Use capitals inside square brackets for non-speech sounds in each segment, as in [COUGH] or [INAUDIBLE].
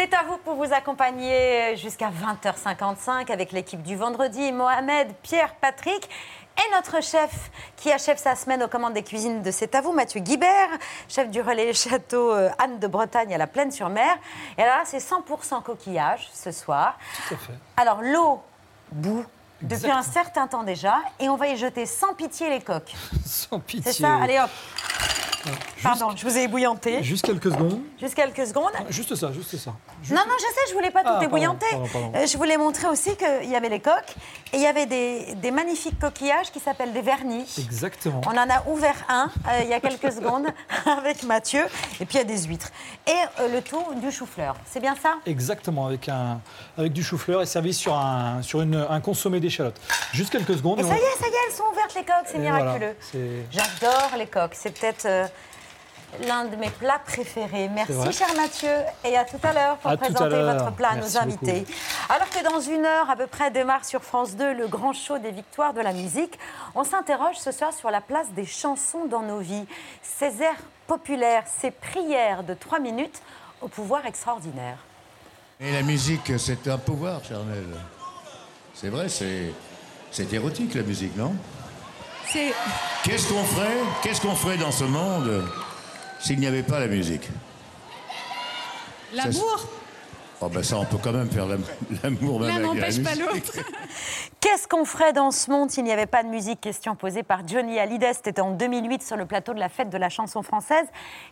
C'est à vous pour vous accompagner jusqu'à 20h55 avec l'équipe du vendredi, Mohamed, Pierre, Patrick et notre chef qui achève sa semaine aux commandes des cuisines de C'est à vous, Mathieu Guibert, chef du relais [LAUGHS] château euh, Anne de Bretagne à la Plaine-sur-Mer. Et alors là, c'est 100% coquillage ce soir. Tout à fait. Alors l'eau bout depuis un certain temps déjà et on va y jeter sans pitié les coques. [LAUGHS] Sans pitié. C'est ça Allez hop, Juste- pardon, je vous ai ébouillanté. Juste quelques secondes. Juste quelques secondes. Juste ça, juste ça. Juste- Non, non, je sais, je voulais pas tout Ah, ébouillanter. pardon, pardon. Euh, Je voulais montrer aussi qu'il y avait les coques et il y avait des, des magnifiques coquillages qui s'appellent des vernis. Exactement. On en a ouvert un euh, il y a quelques secondes [LAUGHS] avec Mathieu. Et puis il y a des huîtres. Et euh, le tout du chou-fleur. C'est bien ça? Exactement, avec, un, avec du chou-fleur et servi sur un, sur une, un consommé d'échalotes. Juste quelques secondes. Et et ça on- y est, ça y est, elles sont ouvertes les coques. C'est miraculeux. voilà, J'adore les coques. C'est peut-être euh, l'un de mes plats préférés. Merci, cher Mathieu. Et à tout à l'heure pour À présenter l'heure. votre plat à Merci nos invités. Alors que dans une heure à peu près démarre sur France 2 le grand show des victoires de la musique, on s'interroge ce soir sur la place des chansons dans nos vies. Ces airs populaires, ces prières de trois minutes au pouvoir extraordinaire. Et la musique, c'est un pouvoir, charnel. C'est vrai, c'est, c'est érotique la musique, non? C'est Qu'est-ce qu'on ferait? Qu'est-ce qu'on ferait dans ce monde? S'il n'y avait pas la musique l'amour, Oh ben ça, on peut quand même faire l'am- [LAUGHS] l'amour même l'un avec la n'empêche pas l'autre. [LAUGHS] Qu'est-ce qu'on ferait dans ce monde s'il n'y avait pas de musique Question posée par Johnny Hallyday. C'était en 2008 sur le plateau de la fête de la chanson française,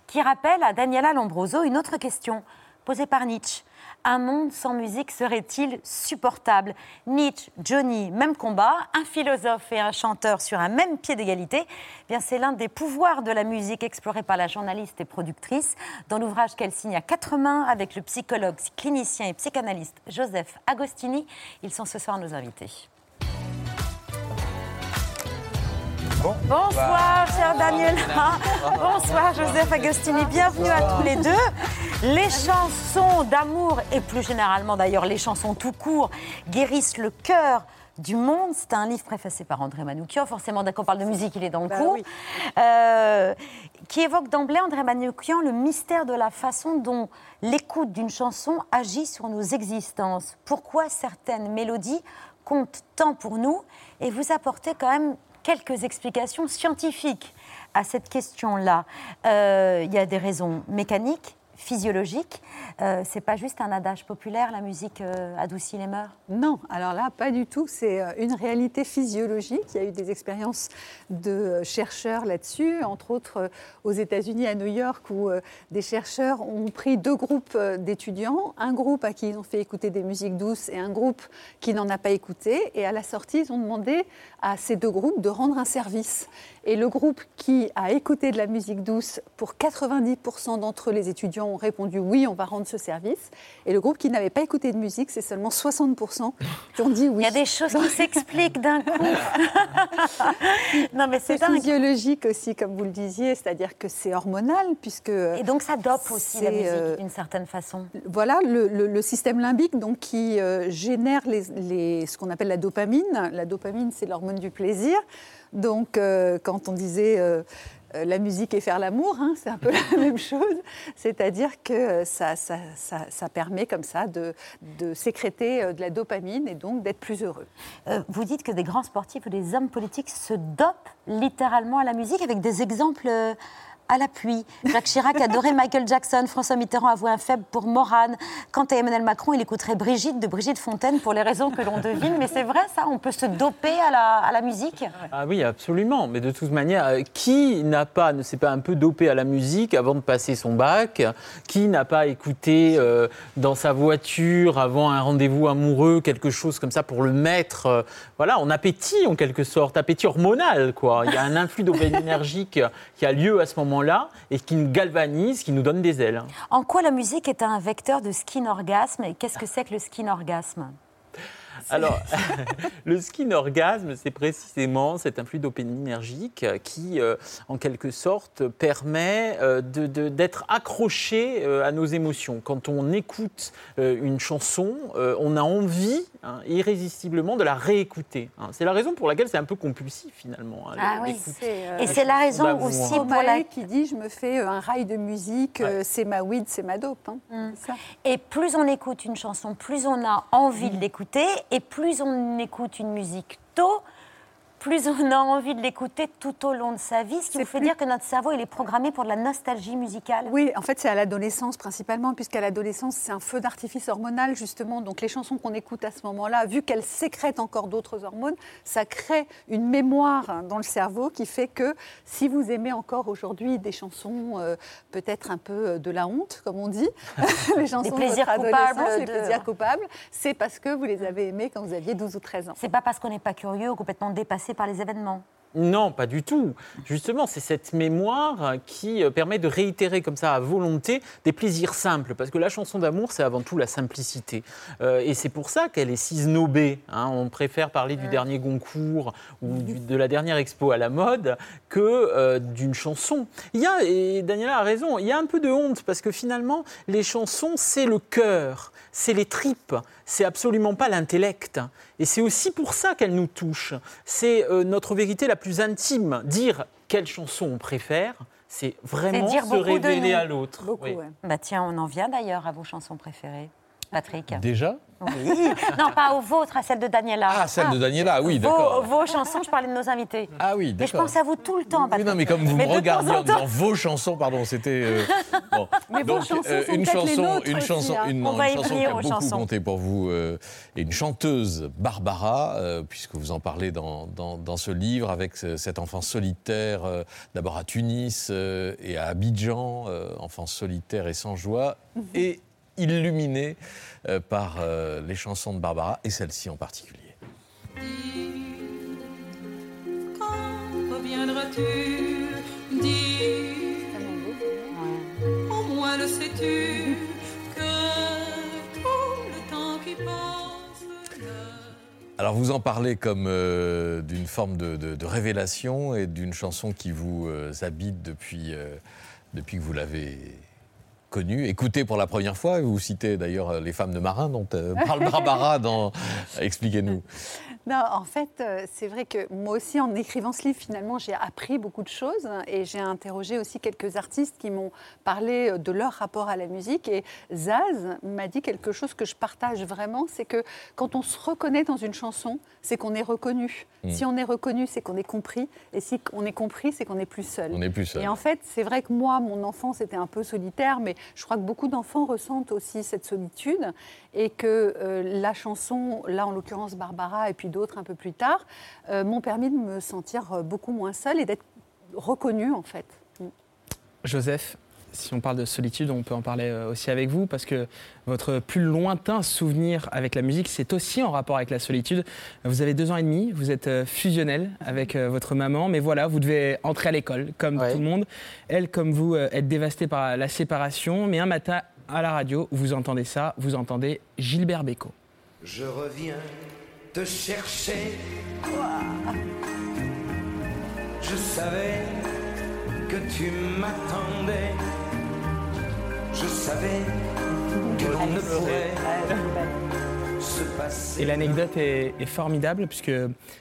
qui rappelle à Daniela Lombroso une autre question posée par Nietzsche. Un monde sans musique serait-il supportable? Nietzsche, Johnny, même combat, un philosophe et un chanteur sur un même pied d'égalité. Eh c'est l'un des pouvoirs de la musique exploré par la journaliste et productrice dans l'ouvrage qu'elle signe à quatre mains avec le psychologue, clinicien et psychanalyste Joseph Agostini. Ils sont ce soir nos invités. Bonsoir, cher Daniela. Bonsoir, Joseph Agostini. Bienvenue à tous les deux. Les chansons d'amour, et plus généralement d'ailleurs les chansons tout court, guérissent le cœur du monde. C'est un livre préfacé par André Manoukian. Forcément, dès qu'on parle de musique, il est dans le coup. Euh, qui évoque d'emblée, André Manoukian, le mystère de la façon dont l'écoute d'une chanson agit sur nos existences. Pourquoi certaines mélodies comptent tant pour nous? Et vous apportez quand même quelques explications scientifiques à cette question-là. Euh, Il y a des raisons mécaniques, physiologiques. Euh, c'est pas juste un adage populaire, la musique euh, adoucit les mœurs. Non, alors là, pas du tout. C'est euh, une réalité physiologique. Il y a eu des expériences de chercheurs là-dessus, entre autres aux États-Unis, à New York, où des chercheurs ont pris deux groupes d'étudiants, un groupe à qui ils ont fait écouter des musiques douces et un groupe qui n'en a pas écouté. Et à la sortie, ils ont demandé à ces deux groupes de rendre un service. Et le groupe qui a écouté de la musique douce, pour 90% d'entre eux, les étudiants ont répondu oui, on va rendre ce service. Et le groupe qui n'avait pas écouté de musique, c'est seulement 60% qui ont dit oui. Il y a des choses qui s'expliquent d'un coup. [LAUGHS] non, mais c'est physiologique aussi, comme vous le disiez, c'est-à-dire que c'est hormonal, puisque Et donc ça dope aussi la musique euh, d'une certaine façon. voilà le, le- le système limbique donc, qui euh, génère les, les- ce qu'on appelle la dopamine. La dopamine, c'est l'hormone du plaisir. Donc, euh, quand on disait euh, euh, la musique et faire l'amour, hein, c'est un peu [LAUGHS] la même chose. C'est-à-dire que ça, ça- ça- permet comme ça de, de sécréter de la dopamine et donc d'être plus heureux. Vous dites que des grands sportifs ou des hommes politiques se dopent littéralement à la musique avec des exemples à l'appui. Jacques Chirac adorait Michael Jackson, François Mitterrand avouait un faible pour Morane. Quant à Emmanuel Macron, il écouterait Brigitte de Brigitte Fontaine pour les raisons que l'on devine. Mais c'est vrai ça, on peut se doper à la, à la musique Ah oui, absolument. Mais de toute manière, euh, qui n'a pas, ne s'est pas un peu dopé à la musique avant de passer son bac? Qui n'a pas écouté euh, dans sa voiture avant un rendez-vous amoureux quelque chose comme ça pour le mettre euh, Voilà, on appétit en quelque sorte, appétit hormonal quoi. Il y a un influx dopaminergique qui a lieu à ce moment-là et qui nous galvanise, qui nous donne des ailes. En quoi la musique est un vecteur de skin orgasme et qu'est-ce que c'est que le skin orgasme [LAUGHS] Alors, le skin orgasme, c'est précisément cet influx dopaminergique qui, euh, en quelque sorte, permet euh, de- de- d'être accroché euh, à nos émotions. Quand on écoute euh, une chanson, euh, on a envie hein, irrésistiblement de la réécouter. hein. C'est la raison pour laquelle c'est un peu compulsif finalement. hein, Ah oui, euh, Et c'est la raison d'amour. aussi pour la... qui dit je me fais un rail de musique, euh, c'est ma weed, c'est ma dope. hein. Mm. Ça. Et plus on écoute une chanson, plus on a envie Mm. de l'écouter. Et plus on écoute une musique tôt, plus on a envie de l'écouter tout au long de sa vie. Ce qui vous fait plus- dire que notre cerveau, il est programmé pour de la nostalgie musicale. Oui, en fait, c'est à l'adolescence principalement, puisqu'à l'adolescence, c'est un feu d'artifice hormonal, justement. Donc, les chansons qu'on écoute à ce moment-là, vu qu'elles sécrètent encore d'autres hormones, ça crée une mémoire dans le cerveau qui fait que si vous aimez encore aujourd'hui des chansons, euh, peut-être un peu de la honte, comme on dit, [LAUGHS] [LAUGHS] les chansons plaisirs de votre coupables adolescence, les de- plaisirs coupables, c'est parce que vous les avez aimés quand vous aviez 12 ou 13 ans. C'est pas parce qu'on n'est pas curieux ou complètement dépassé par les événements. Non, pas du tout. Justement, c'est cette mémoire qui euh, permet de réitérer comme ça à volonté des plaisirs simples. Parce que la chanson d'amour, c'est avant tout la simplicité. Euh, et c'est pour ça qu'elle est si snobée. hein. On préfère parler du dernier Goncourt ou du- de la dernière expo à la mode que euh, d'une chanson. Il y a, et Daniela a raison, il y a un peu de honte parce que finalement, les chansons, c'est le cœur, c'est les tripes, c'est absolument pas l'intellect. Et c'est aussi pour ça qu'elles nous touchent. C'est euh, notre vérité la plus intime. Dire quelle chanson on préfère, c'est vraiment dire se révéler à l'autre. Beaucoup, Oui. ouais. Bah tiens, on en vient d'ailleurs à vos chansons préférées. Patrick Déjà Oui. Non, pas aux vôtres, à celle de Daniela. Ah, celle de Daniela, oui, Vos, d'accord. vos chansons, je parlais de nos invités. Ah oui, Mais je d'accord. pense à vous tout le temps, Oui, Patrick. non, mais comme vous Mais me regardiez en en disant vos chansons, pardon, c'était. euh, [LAUGHS] bon. Mais vos chansons sont une peut-être les chanson, nôtres une aussi, chanson, hein. une, On va y une chanson qui a beaucoup chansons. compté pour vous, euh, et une chanteuse, Barbara, euh, puisque vous en parlez dans, dans, dans ce livre, avec ce- cette enfance solitaire, euh, d'abord à Tunis euh, et à Abidjan, euh, enfance solitaire et sans joie, Mhm. et illuminée euh, par euh, les chansons de Barbara, et celle-ci en particulier. Quand reviendras-tu Dis, au moins le sais-tu que tout le temps qui passe. Alors vous en parlez comme euh, d'une forme de, de- de révélation et d'une chanson qui vous euh, habite depuis, euh, depuis que vous l'avez connue, écoutée pour la première fois. Vous citez d'ailleurs euh, les femmes de marins dont euh, parle Barbara dans... Expliquez-nous. Non, en fait, euh, c'est vrai que moi aussi, en écrivant ce livre, finalement, j'ai appris beaucoup de choses hein, et j'ai interrogé aussi quelques artistes qui m'ont parlé euh, de leur rapport à la musique. Et Zaz m'a dit quelque chose que je partage vraiment, c'est que quand on se reconnaît dans une chanson, c'est qu'on est reconnu. Mm. Si on est reconnu, c'est qu'on est compris. Et si on est compris, c'est qu'on n'est plus seul. On n'est plus seul. Et en fait, c'est vrai que moi, mon enfance était un peu solitaire, mais je crois que beaucoup d'enfants ressentent aussi cette solitude et que euh, la chanson, là en l'occurrence Barbara et puis d'autres un peu plus tard, euh, m'ont permis de me sentir euh, beaucoup moins seule et d'être reconnue en fait. Joseph, si on parle de solitude, on peut en parler euh, aussi avec vous, parce que votre plus lointain souvenir avec la musique, c'est aussi en rapport avec la solitude. Vous avez deux ans et demi, vous êtes fusionnel avec votre maman, mais voilà, vous devez entrer à l'école, comme Ouais. tout le monde. Elle, comme vous, êtes dévastée par la séparation, mais un matin, à la radio, vous entendez ça, vous entendez Gilbert Bécaud. Je reviens te chercher. Je savais que tu m'attendais. Je savais que l'on ne pourrait se passer. Et l'anecdote est, est formidable puisque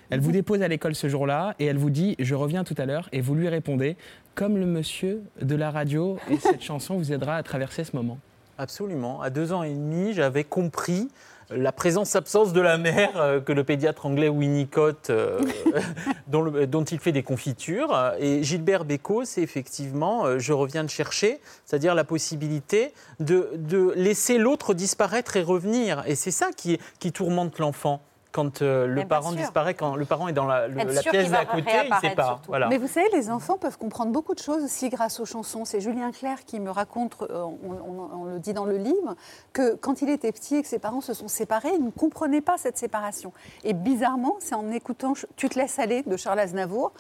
elle vous dépose à l'école ce jour-là et elle vous dit je reviens tout à l'heure et vous lui répondez comme le monsieur de la radio et cette [LAUGHS] chanson vous aidera à traverser ce moment. Absolument. À deux ans et demi, j'avais compris la présence-absence de la mère euh, que le pédiatre anglais Winnicott, euh, [LAUGHS] dont, il fait des confitures. Et Gilbert Bécaud, c'est effectivement, euh, je reviens de chercher, c'est-à-dire la possibilité de, laisser l'autre disparaître et revenir. Et c'est ça qui tourmente l'enfant. Quand euh, le bien parent sûr. disparaît, quand le parent est dans la, le- pièce d'à côté, il ne sait pas. Voilà. Mais vous savez, les enfants peuvent comprendre beaucoup de choses aussi grâce aux chansons. C'est Julien Clerc qui me raconte, euh, on, on- on le dit dans le livre, que quand il était petit et que ses parents se sont séparés, il ne comprenait pas cette séparation. Et bizarrement, c'est en écoutant Tu te laisses aller de Charles Aznavour,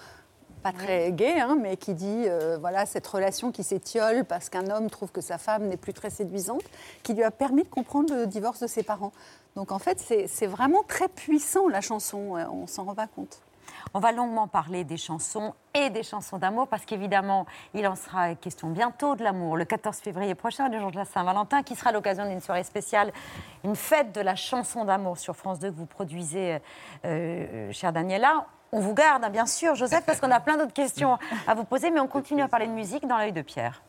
pas très gai, hein, mais qui dit euh, voilà cette relation qui s'étiole parce qu'un homme trouve que sa femme n'est plus très séduisante, qui lui a permis de comprendre le divorce de ses parents. Donc en fait, c'est vraiment très puissant la chanson, euh, on s'en rend pas compte. On va longuement parler des chansons et des chansons d'amour parce qu'évidemment, il en sera question bientôt de l'amour, le 14 février prochain, le jour de la Saint-Valentin, qui sera l'occasion d'une soirée spéciale, une fête de la chanson d'amour sur France 2 que vous produisez, euh, chère Daniela. On vous garde, hein, bien sûr, Joseph, parce qu'on a plein d'autres questions à vous poser, mais on continue à parler de musique dans l'œil de Pierre.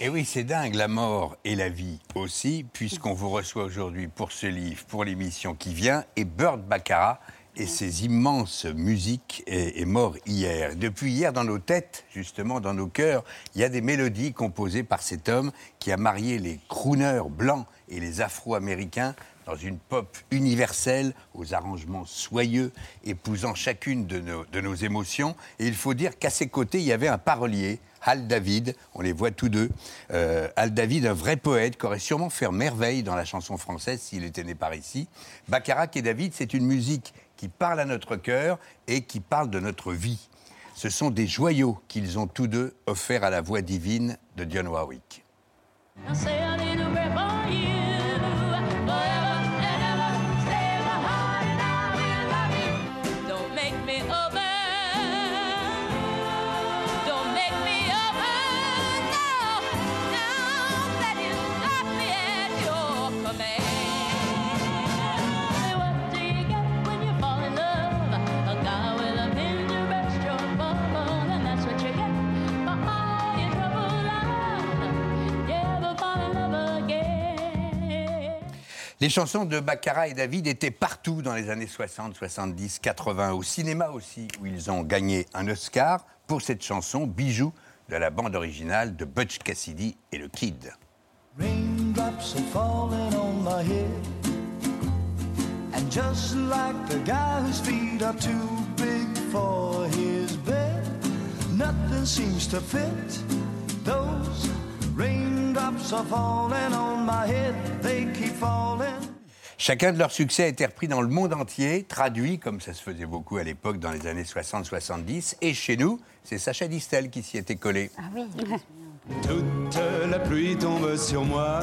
Et oui, c'est dingue, la mort et la vie aussi, puisqu'on vous reçoit aujourd'hui pour ce livre, pour l'émission qui vient, et Bird Baccarat et ses immenses musiques est, est mort hier. Depuis hier, dans nos têtes, justement, dans nos cœurs, il y a des mélodies composées par cet homme qui a marié les crooners blancs et les afro-américains dans une pop universelle, aux arrangements soyeux, épousant chacune de nos, émotions. Et il faut dire qu'à ses côtés, il y avait un parolier, Hal David, on les voit tous deux. Euh, Hal David, un vrai poète, qui aurait sûrement fait merveille dans la chanson française s'il était né par ici. Baccarat et David, c'est une musique qui parle à notre cœur et qui parle de notre vie. Ce sont des joyaux qu'ils ont tous deux offerts à la voix divine de Dionne Warwick. Les chansons de Baccarat et David étaient partout dans les années 60, 70, 80, au cinéma aussi, où ils ont gagné un Oscar pour cette chanson, bijou de la bande originale de Butch Cassidy et le Kid. And just like the guy whose feet are too big for his bed, nothing seems to fit. Those raindrops are falling on my head, they keep falling. Chacun de leurs succès a été repris dans le monde entier, traduit, comme ça se faisait beaucoup à l'époque dans les années 60-70. Et chez nous, c'est Sacha Distel qui s'y était collé. Ah oui. Toute la pluie tombe sur moi.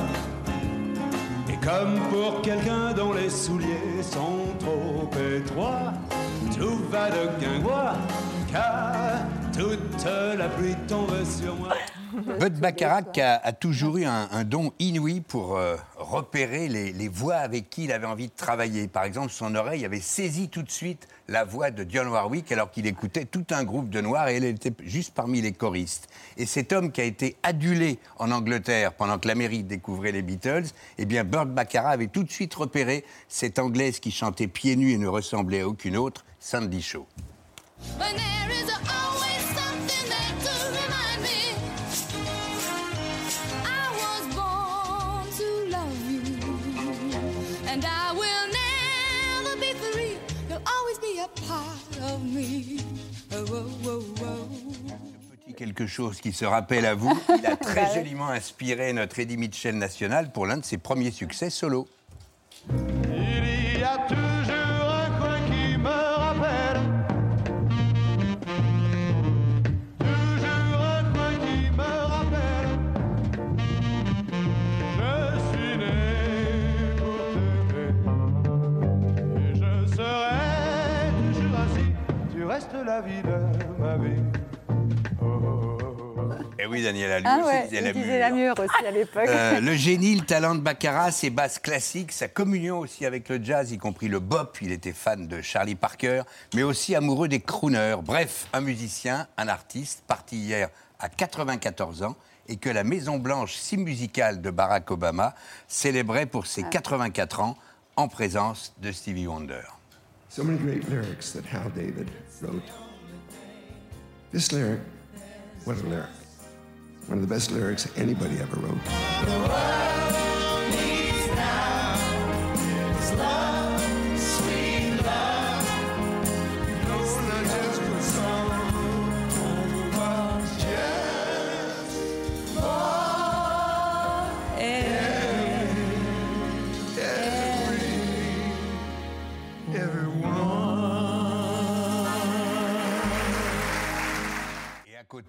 Et comme pour quelqu'un dont les souliers sont trop étroits, tout va de guingois, car toute la pluie tombe sur moi. [LAUGHS] Bud Baccarat a, a toujours eu un, un don inouï pour euh, repérer les, les voix avec qui il avait envie de travailler. Par exemple, son oreille avait saisi tout de suite la voix de Dionne Warwick alors qu'il écoutait tout un groupe de noirs et elle était juste parmi les choristes. Et cet homme qui a été adulé en Angleterre pendant que l'Amérique découvrait les Beatles, eh bien Burt Baccarat avait tout de suite repéré cette Anglaise qui chantait pieds nus et ne ressemblait à aucune autre, Sandy Shaw. There is Petit quelque chose qui se rappelle à vous, il a [LAUGHS] très joliment inspiré notre Eddie Mitchell national pour l'un de ses premiers succès solo. De la vie de ma vie. Et oui, Daniela, lui Ah ouais, disait la disait mûre. la mûre aussi à l'époque. Euh, le génie, le talent de Baccarat, ses basses classiques, sa communion aussi avec le jazz, y compris le bop. Il était fan de Charlie Parker, mais aussi amoureux des crooners. Bref, un musicien, un artiste, parti hier à 94 ans et que la Maison Blanche, si musicale de Barack Obama, célébrait pour ses 84 ans en présence de Stevie Wonder. So many great lyrics that Hal David wrote. This lyric, what a lyric. One of the best lyrics anybody ever wrote.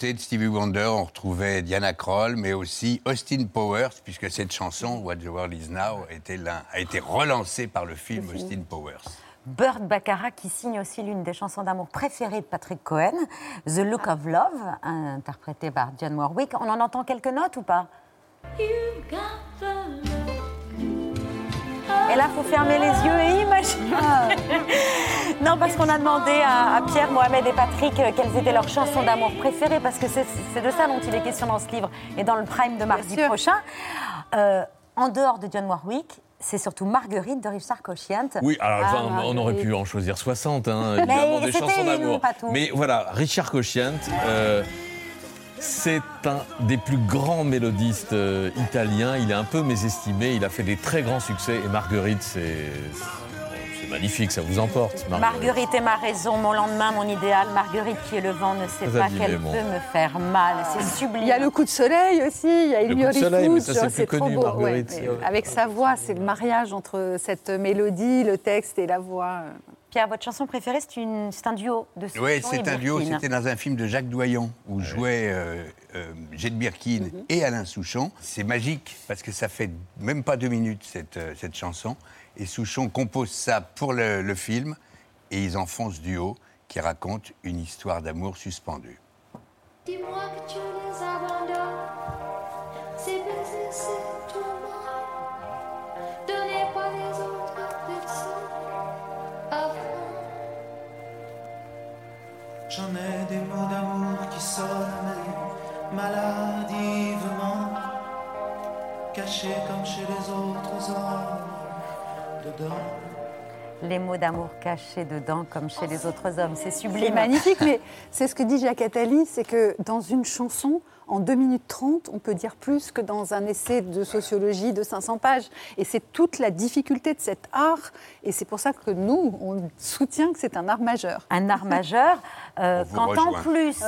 Côté de Stevie Wonder, on retrouvait Diana Kroll, mais aussi Austin Powers, puisque cette chanson, What the World Is Now, était a été relancée par le film Austin Powers. Burt Baccarat qui signe aussi l'une des chansons d'amour préférées de Patrick Cohen, The Look of Love, interprétée par Dionne Warwick. On en entend quelques notes ou pas? Et là, il faut fermer les yeux et imaginer. [LAUGHS] non, parce qu'on a demandé à, à Pierre, Mohamed et Patrick euh, quelles étaient leurs chansons d'amour préférées, parce que c'est de ça dont il est question dans ce livre et dans le prime de mardi prochain. Euh, en dehors de Dionne Warwick, c'est surtout Marguerite de Richard Cochiant. Oui, alors Ah, enfin, on aurait pu en choisir 60, hein, Mais évidemment, des chansons d'amour. Mais voilà, Richard Cochiant, euh, c'est un des plus grands mélodistes euh, italiens. Il est un peu mésestimé, il a fait des très grands succès. Et Marguerite, c'est c'est magnifique, ça vous emporte. Marguerite est ma raison, mon lendemain, mon idéal. Marguerite qui est le vent ne sait pas qu'elle bon. peut me faire mal. C'est sublime. Il y a le coup de soleil aussi, il y a Le Il coup de soleil, mais Foot, ça, c'est trop connu, beau. Marguerite, avec sa voix, c'est le mariage entre cette mélodie, le texte et la voix. Pierre, votre chanson préférée, c'est un duo de Oui, c'est un duo. C'était dans un film de Jacques Doyon où jouaient euh, euh, Jette Birkin Mhm. et Alain Souchon. C'est magique parce que ça fait même pas deux minutes cette, euh, cette chanson. Et Souchon compose ça pour le, le film et ils en font ce duo qui raconte une histoire d'amour suspendue. Dis-moi que tu les abandonnes. Ces baisers, c'est tourment. J'en ai des mots d'amour qui sonnent maladivement, cachés comme chez les autres hommes, dedans. Les mots d'amour cachés dedans, comme chez les autres hommes. C'est C'est sublime. magnifique, mais c'est ce que dit Jacques Attali, c'est que dans une chanson, en 2 minutes 30, on peut dire plus que dans un essai de sociologie de 500 pages. Et c'est toute la difficulté de cet art, et c'est pour ça que nous, on soutient que c'est un art majeur. Un art majeur. euh, quand en plus,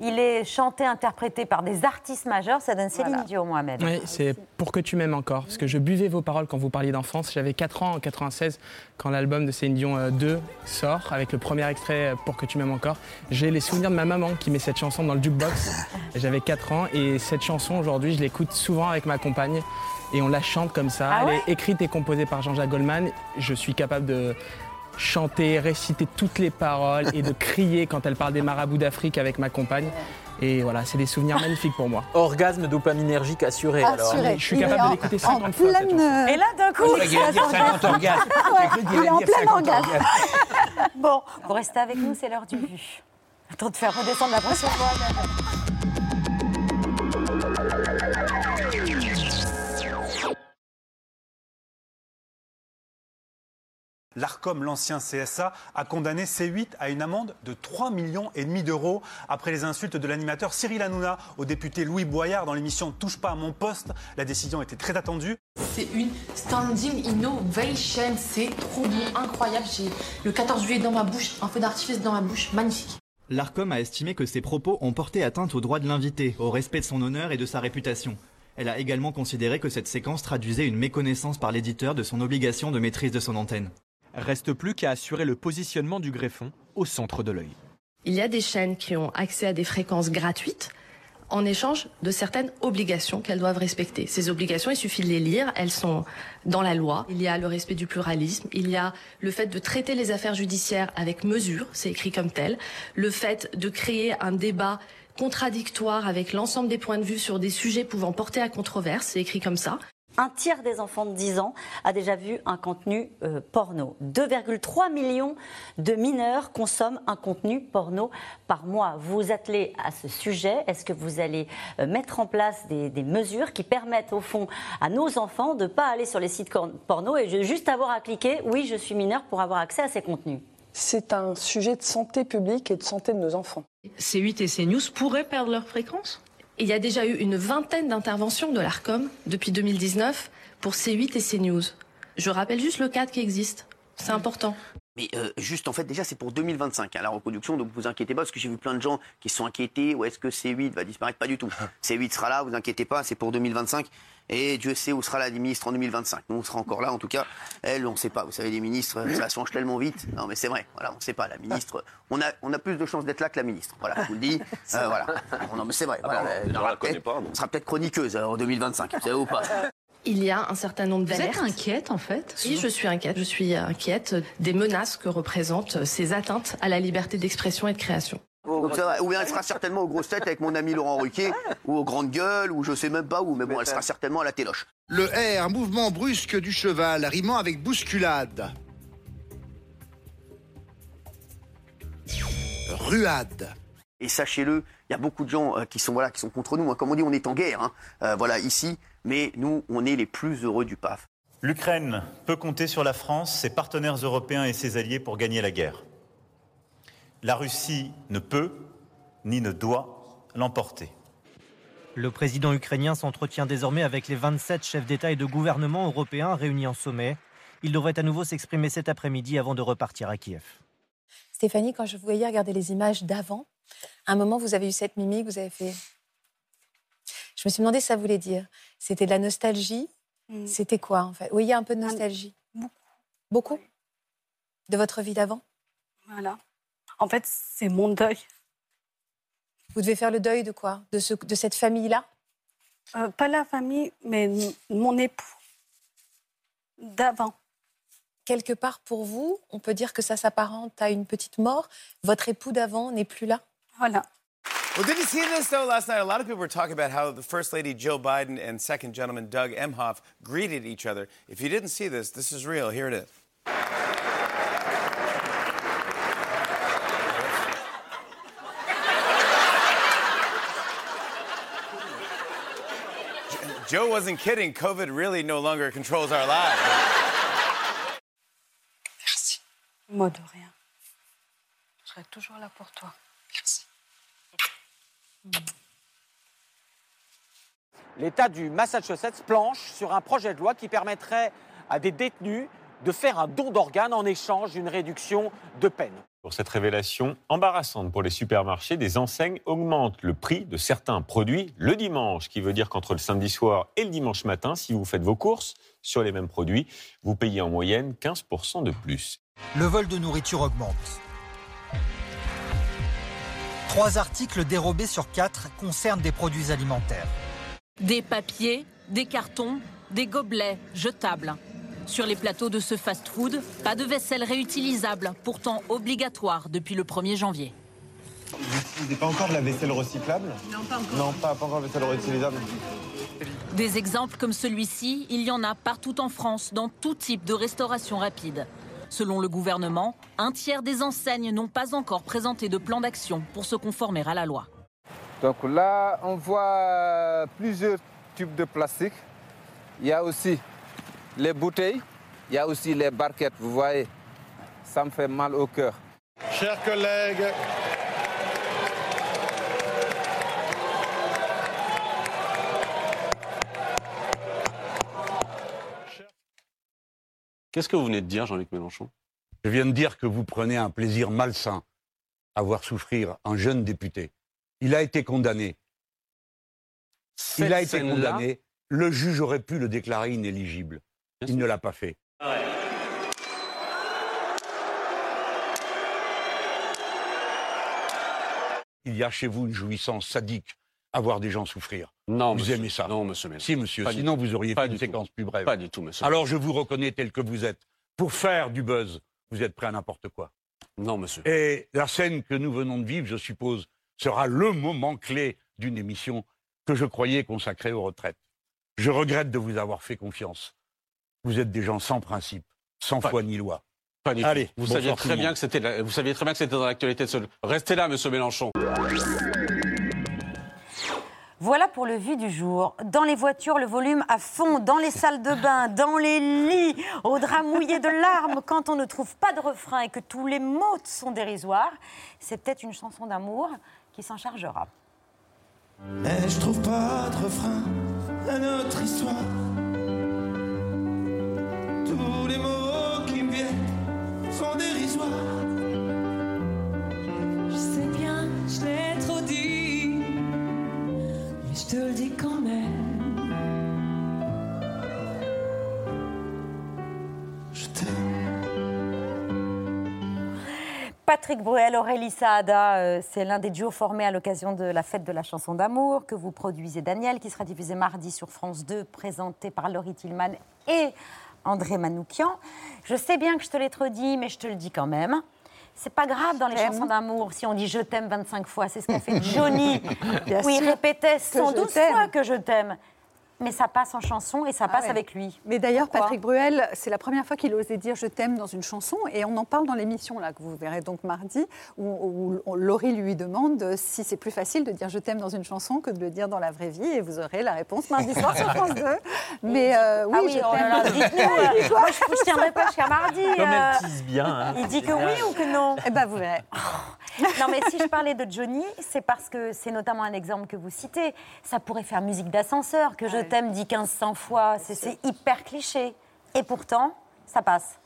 il est chanté, interprété par des artistes majeurs, ça donne Céline Voilà. Dion, Mohamed. Oui, c'est Pour que tu m'aimes encore. Parce que je buvais vos paroles quand vous parliez d'enfance. J'avais 4 ans en 96 quand l'album de Céline Dion euh, 2 sort avec le premier extrait euh, Pour que tu m'aimes encore. J'ai les souvenirs de ma maman qui met cette chanson dans le jukebox. [LAUGHS] J'avais 4 ans et cette chanson aujourd'hui, je l'écoute souvent avec ma compagne et on la chante comme ça. Ah Elle ouais? est écrite et composée par Jean-Jacques Goldman. Je suis capable de chanter, réciter toutes les paroles et de [LAUGHS] crier quand elle parle des marabouts d'Afrique avec ma compagne. Et voilà, c'est des souvenirs magnifiques pour moi. Orgasme dopaminergique assuré. alors. Assuré. je suis capable de en- l'écouter en 50 fois, cette pleine, euh, Et là, d'un coup, Il va dire 50 orgasmes. J'ai cru qu'il il est en plein 50 orgasme. bon, vous restez avec nous, c'est l'heure du vu. Attends de faire redescendre la pression. Mohamed. L'ARCOM, l'ancien CSA, a condamné C8 à une amende de 3 millions et demi d'euros après les insultes de l'animateur Cyril Hanouna au député Louis Boyard dans l'émission Touche pas à mon poste. La décision était très attendue. C'est une standing innovation, c'est trop bon, incroyable. J'ai le 14 juillet dans ma bouche, un feu d'artifice dans ma bouche, magnifique. L'ARCOM a estimé que ses propos ont porté atteinte au droit de l'invité, au respect de son honneur et de sa réputation. Elle a également considéré que cette séquence traduisait une méconnaissance par l'éditeur de son obligation de maîtrise de son antenne. Reste plus qu'à assurer le positionnement du greffon au centre de l'œil. Il y a des chaînes qui ont accès à des fréquences gratuites en échange de certaines obligations qu'elles doivent respecter. Ces obligations, il suffit de les lire, elles sont dans la loi. Il y a le respect du pluralisme, il y a le fait de traiter les affaires judiciaires avec mesure, c'est écrit comme tel, le fait de créer un débat contradictoire avec l'ensemble des points de vue sur des sujets pouvant porter à controverse, c'est écrit comme ça. Un tiers des enfants de 10 ans a déjà vu un contenu euh, porno. 2,3 millions de mineurs consomment un contenu porno par mois. Vous vous attelez à ce sujet. Est-ce que vous allez euh, mettre en place des, des mesures qui permettent au fond à nos enfants de ne pas aller sur les sites porno et de juste avoir à cliquer oui je suis mineur pour avoir accès à ces contenus? C'est un sujet de santé publique et de santé de nos enfants. C8 et CNews pourraient perdre leur fréquence? Il y a déjà eu une vingtaine d'interventions de l'ARCOM depuis 2019 pour C8 et CNews. Je rappelle juste le cadre qui existe. C'est important. Mais euh, juste, en fait, déjà, c'est pour 2025, hein, la reconduction, donc vous inquiétez pas, parce que j'ai vu plein de gens qui se sont inquiétés, ou est-ce que C8 va disparaître? Pas du tout. [LAUGHS] C8 sera là, vous inquiétez pas, c'est pour 2025. Et Dieu sait où sera la ministre en 2025. Nous, on sera encore là, en tout cas. Elle, on ne sait pas. Vous savez, les ministres, ça change tellement vite. Non, mais c'est vrai. Voilà, on ne sait pas. La ministre, on a, on a plus de chances d'être là que la ministre. Voilà, je vous le dis. [LAUGHS] Euh, voilà. Non, mais c'est vrai. Ah Voilà, bah, elle on aura la pas. On sera peut-être chroniqueuse euh, en 2025. Vous savez ou pas Il y a un certain nombre Vous êtes d'alertes. inquiète, en fait Oui, je suis inquiète. Je suis inquiète des menaces que représentent ces atteintes à la liberté d'expression et de création. Donc ça va. Ou bien elle sera certainement aux grosses têtes avec mon ami Laurent Ruquier, ou aux grandes gueules, ou je sais même pas où, mais bon, elle sera certainement à la téloche. Le R, un mouvement brusque du cheval, rimant avec bousculade. Ruade. Et sachez-le, il y a beaucoup de gens euh, qui sont voilà, qui sont contre nous. hein. Comme on dit, on est en guerre, hein, euh, voilà ici, mais nous, on est les plus heureux du PAF. L'Ukraine peut compter sur la France, ses partenaires européens et ses alliés pour gagner la guerre. La Russie ne peut ni ne doit l'emporter. Le président ukrainien s'entretient désormais avec les 27 chefs d'État et de gouvernement européens réunis en sommet. Il devrait à nouveau s'exprimer cet après-midi avant de repartir à Kiev. Stéphanie, quand je vous voyais regarder les images d'avant, à un moment, vous avez eu cette mimique, vous avez fait. Je me suis demandé ce que ça voulait dire. C'était de la nostalgie C'était quoi, en fait? Oui, il y a un peu de nostalgie. Beaucoup. Beaucoup? De votre vie d'avant? Voilà. En fait, c'est mon deuil. Vous devez faire le deuil de quoi? De, ce, de cette famille-là? Euh, pas la famille, mais mon époux. D'avant. Quelque part, pour vous, on peut dire que ça s'apparente à une petite mort. Votre époux d'avant n'est plus là Voilà. Well, did you see this though? Last night? A lot of people were talking about how the First Lady Joe Biden and Second Gentleman Doug Emhoff greeted each other. If you didn't see this, this is real. Here it is. Joe wasn't kidding. COVID really no longer controls our lives. Moi de rien. Je serai toujours là pour toi. Merci. L'État du Massachusetts planche sur un projet de loi qui permettrait à des détenus de faire un don d'organes en échange d'une réduction de peine. Pour cette révélation embarrassante pour les supermarchés, des enseignes augmentent le prix de certains produits le dimanche, ce qui veut dire qu'entre le samedi soir et le dimanche matin, si vous faites vos courses sur les mêmes produits, vous payez en moyenne 15% de plus. Le vol de nourriture augmente. Trois articles dérobés sur quatre concernent des produits alimentaires. Des papiers, des cartons, des gobelets jetables. Sur les plateaux de ce fast-food, pas de vaisselle réutilisable, pourtant obligatoire depuis le 1er janvier. Vous n'avez pas encore de la vaisselle recyclable? Non, pas encore. Non, pas, pas encore de vaisselle réutilisable. Des exemples comme celui-ci, il y en a partout en France, dans tout type de restauration rapide. Selon le gouvernement, un tiers des enseignes n'ont pas encore présenté de plan d'action pour se conformer à la loi. Donc là, on voit plusieurs types de plastique. Il y a aussi les bouteilles, il y a aussi les barquettes, vous voyez. Ça me fait mal au cœur. Chers collègues, Qu'est-ce que vous venez de dire, Jean-Luc Mélenchon? Je viens de dire que vous prenez un plaisir malsain à voir souffrir un jeune député. Il a été condamné. Cette Il a été condamné. Le juge aurait pu le déclarer inéligible. Il ne l'a pas fait. Il y a chez vous une jouissance sadique à voir des gens souffrir. Non, vous monsieur. aimez ça Non, monsieur Mélenchon. Si, monsieur. Pas Sinon, vous auriez Pas fait une tout. séquence plus brève. Pas du tout, monsieur. Alors, je vous reconnais tel que vous êtes. Pour faire du buzz, vous êtes prêt à n'importe quoi. Non, monsieur. Et la scène que nous venons de vivre, je suppose, sera le moment clé d'une émission que je croyais consacrée aux retraites. Je regrette de vous avoir fait confiance. Vous êtes des gens sans principe, sans foi ni loi. Pas du Allez. Vous saviez très bien que c'était, la- vous saviez très bien que c'était dans l'actualité de ce. Restez là, monsieur Mélenchon. Voilà pour le vu du jour. Dans les voitures, le volume à fond, dans les salles de bain, dans les lits, au drap mouillé de larmes, quand on ne trouve pas de refrain et que tous les mots sont dérisoires, c'est peut-être une chanson d'amour qui s'en chargera. Et je trouve pas de refrain à notre histoire tous les mots qui me viennent sont dérisoires. Je sais bien, je l'ai trop dit, mais je te le dis quand même. Je t'aime. Patrick Bruel, Aurélie Saada, euh, c'est l'un des duos formés à l'occasion de la fête de la chanson d'amour que vous produisez, Daniel, qui sera diffusé mardi sur France 2, présenté par Laurie Tillman et André Manoukian. Je sais bien que je te l'ai trop dit, mais je te le dis quand même. C'est pas grave dans les chansons d'amour si on dit je t'aime 25 fois. C'est ce qu'a fait [LAUGHS] Johnny, Bien où il répétait que je 112 t'aime. fois que je t'aime. Mais ça passe en chanson et ça Ah passe ouais. avec lui. Mais d'ailleurs, Patrick Bruel, c'est la première fois qu'il osait dire je t'aime dans une chanson, et on en parle dans l'émission là que vous verrez donc mardi, où, où- Laurie lui demande si c'est plus facile de dire je t'aime dans une chanson que de le dire dans la vraie vie, et vous aurez la réponse mardi soir sur France 2. [LAUGHS] Mais euh, oui, ah oui, je oh là là, t'aime. dites-nous. [LAUGHS] euh, moi, je ne tiendrai pas jusqu'à mardi. Comme elle euh, bien, hein, il dit que oui ou que non Eh ben, vous verrez. [LAUGHS] Non, mais si je parlais de Johnny, c'est parce que c'est notamment un exemple que vous citez. Ça pourrait faire musique d'ascenseur, que je t'aime dit 1500 fois. C'est hyper cliché. Et pourtant, ça passe.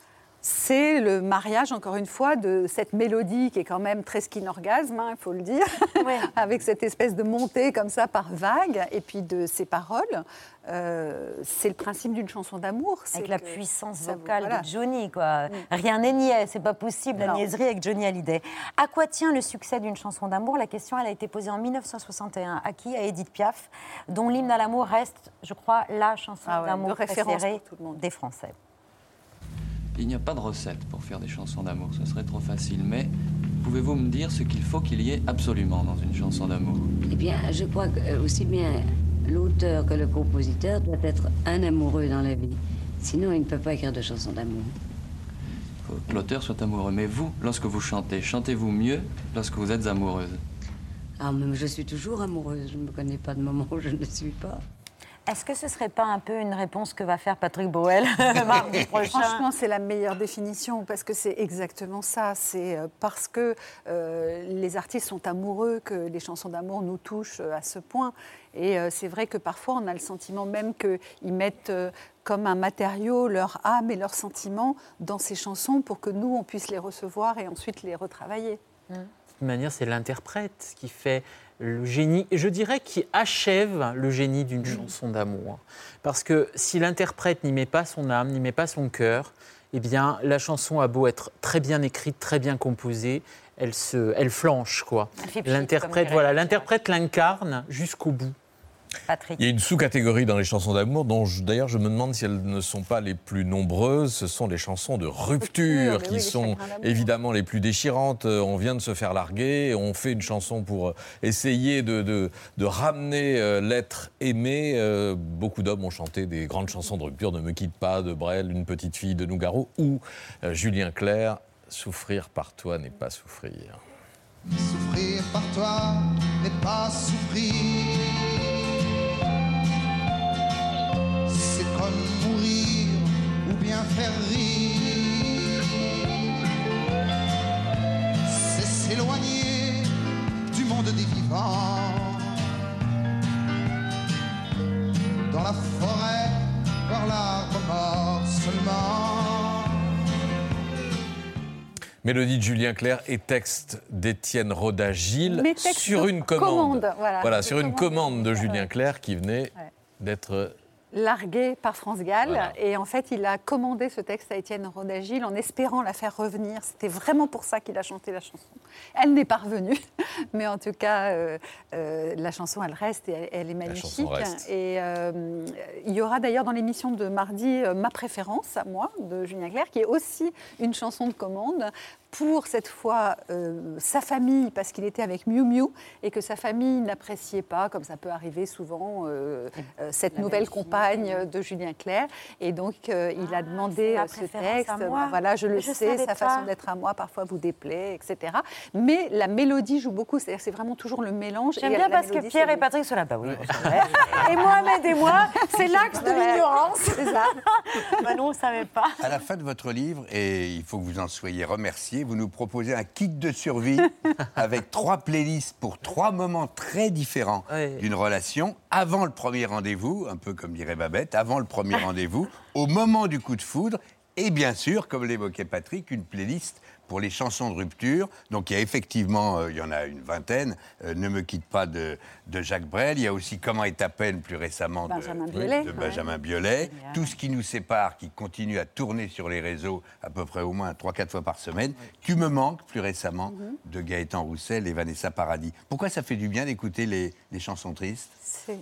C'est le mariage, encore une fois, de cette mélodie qui est quand même très skin orgasme, hein, il faut le dire, [LAUGHS] avec cette espèce de montée comme ça par vague, et puis de ses paroles. Euh, c'est le principe d'une chanson d'amour. Avec la puissance vous- vocale voilà. de Johnny, quoi. Rien n'est niais, c'est pas possible, la Non. niaiserie avec Johnny Hallyday. À quoi tient le succès d'une chanson d'amour? La question, elle a été posée en 1961. À qui? À Edith Piaf, dont l'hymne à l'amour reste, je crois, la chanson Ah ouais, d'amour de préférée pour tout le monde. des Français. Il n'y a pas de recette pour faire des chansons d'amour, ce serait trop facile. Mais pouvez-vous me dire ce qu'il faut qu'il y ait absolument dans une chanson d'amour? Eh bien, je crois que euh, aussi bien l'auteur que le compositeur doit être un amoureux dans la vie. Sinon, il ne peut pas écrire de chansons d'amour. Il faut que l'auteur soit amoureux. Mais vous, lorsque vous chantez, chantez-vous mieux lorsque vous êtes amoureuse? Ah, mais je suis toujours amoureuse. Je ne me connais pas de moment où je ne le suis pas. Est-ce que ce serait pas un peu une réponse que va faire Patrick Boel [LAUGHS] mardi [LAUGHS] prochain Franchement, c'est la meilleure définition parce que c'est exactement ça. C'est euh, parce que euh, les artistes sont amoureux que les chansons d'amour nous touchent euh, à ce point. Et euh, c'est vrai que parfois, on a le sentiment même qu'ils mettent euh, comme un matériau leur âme et leurs sentiments dans ces chansons pour que nous, on puisse les recevoir et ensuite les retravailler. De toute manière, c'est l'interprète qui fait le génie, et je dirais qui achève le génie d'une chanson d'amour. Parce que si l'interprète n'y met pas son âme, n'y met pas son cœur, eh bien, la chanson a beau être très bien écrite, très bien composée, elle, se, elle flanche, quoi. L'interprète, voilà, l'interprète l'incarne jusqu'au bout. Patrick. Il y a une sous-catégorie dans les chansons d'amour dont d'ailleurs je me demande si elles ne sont pas les plus nombreuses. Ce sont les chansons de rupture qui oui, sont évidemment les plus déchirantes. Euh, On vient de se faire larguer, on fait une chanson pour euh, essayer de, de- de ramener euh, l'être aimé. Beaucoup d'hommes ont chanté des grandes chansons de rupture, Ne me quitte pas, de Brel, Une petite fille de Nougaro ou Julien Clerc, Souffrir par toi n'est pas souffrir. Souffrir par toi n'est pas souffrir. Mourir ou bien faire rire. C'est s'éloigner du monde des vivants. Dans la forêt, voir l'arbre mort seulement. Mélodie de Julien Clerc et texte d'Étienne Roda-Gilles sur une commande. commande, voilà. sur une commande de Julien Clerc qui venait Ouais. d'être largué par France Gall. Voilà. Et en fait, il a commandé ce texte à Étienne Rodagil en espérant la faire revenir. C'était vraiment pour ça qu'il a chanté la chanson. Elle n'est pas revenue, [LAUGHS] mais en tout cas, euh, euh, la chanson, elle reste et elle, elle est magnifique. Et euh, il y aura d'ailleurs dans l'émission de mardi ma préférence à moi, de Julien Clerc, qui est aussi une chanson de commande pour cette fois euh, sa famille, parce qu'il était avec Miu Miu et que sa famille n'appréciait pas, comme ça peut arriver souvent, euh, euh, cette nouvelle compagne de Julien Clerc. Et donc, euh, il a demandé ma euh, ce texte. à moi. Ben Voilà, je le Je sais, sa pas. façon d'être à moi parfois vous déplaît, etc. Mais la mélodie joue beaucoup, c'est-à-dire que c'est vraiment toujours le mélange. J'aime bien parce que Pierre et. Patrick sont là. Bah oui. Et Mohamed et moi, c'est l'axe de l'ignorance. C'est ça. [LAUGHS] bah non, on ne savait pas. À la fin de votre livre, et il faut que vous en soyez remercié, vous nous proposez un kit de survie [LAUGHS] avec trois playlists pour trois moments très différents d'une relation, avant le premier rendez-vous, un peu comme dirait Babette, avant le premier rendez-vous, au moment du coup de foudre, et bien sûr, comme l'évoquait Patrick, une playlist pour les chansons de rupture. Donc il y a effectivement, euh, il y en a une vingtaine, euh, Ne me quitte pas de, de Jacques Brel. Il y a aussi Comment est ta peine plus récemment de Benjamin Biolay. de Ouais. Tout ce qui nous sépare, qui continue à tourner sur les réseaux à peu près au moins 3-4 fois par semaine. Tu me manques plus récemment Mhm. de Gaëtan Roussel et Vanessa Paradis. Pourquoi ça fait du bien d'écouter les, les chansons tristes?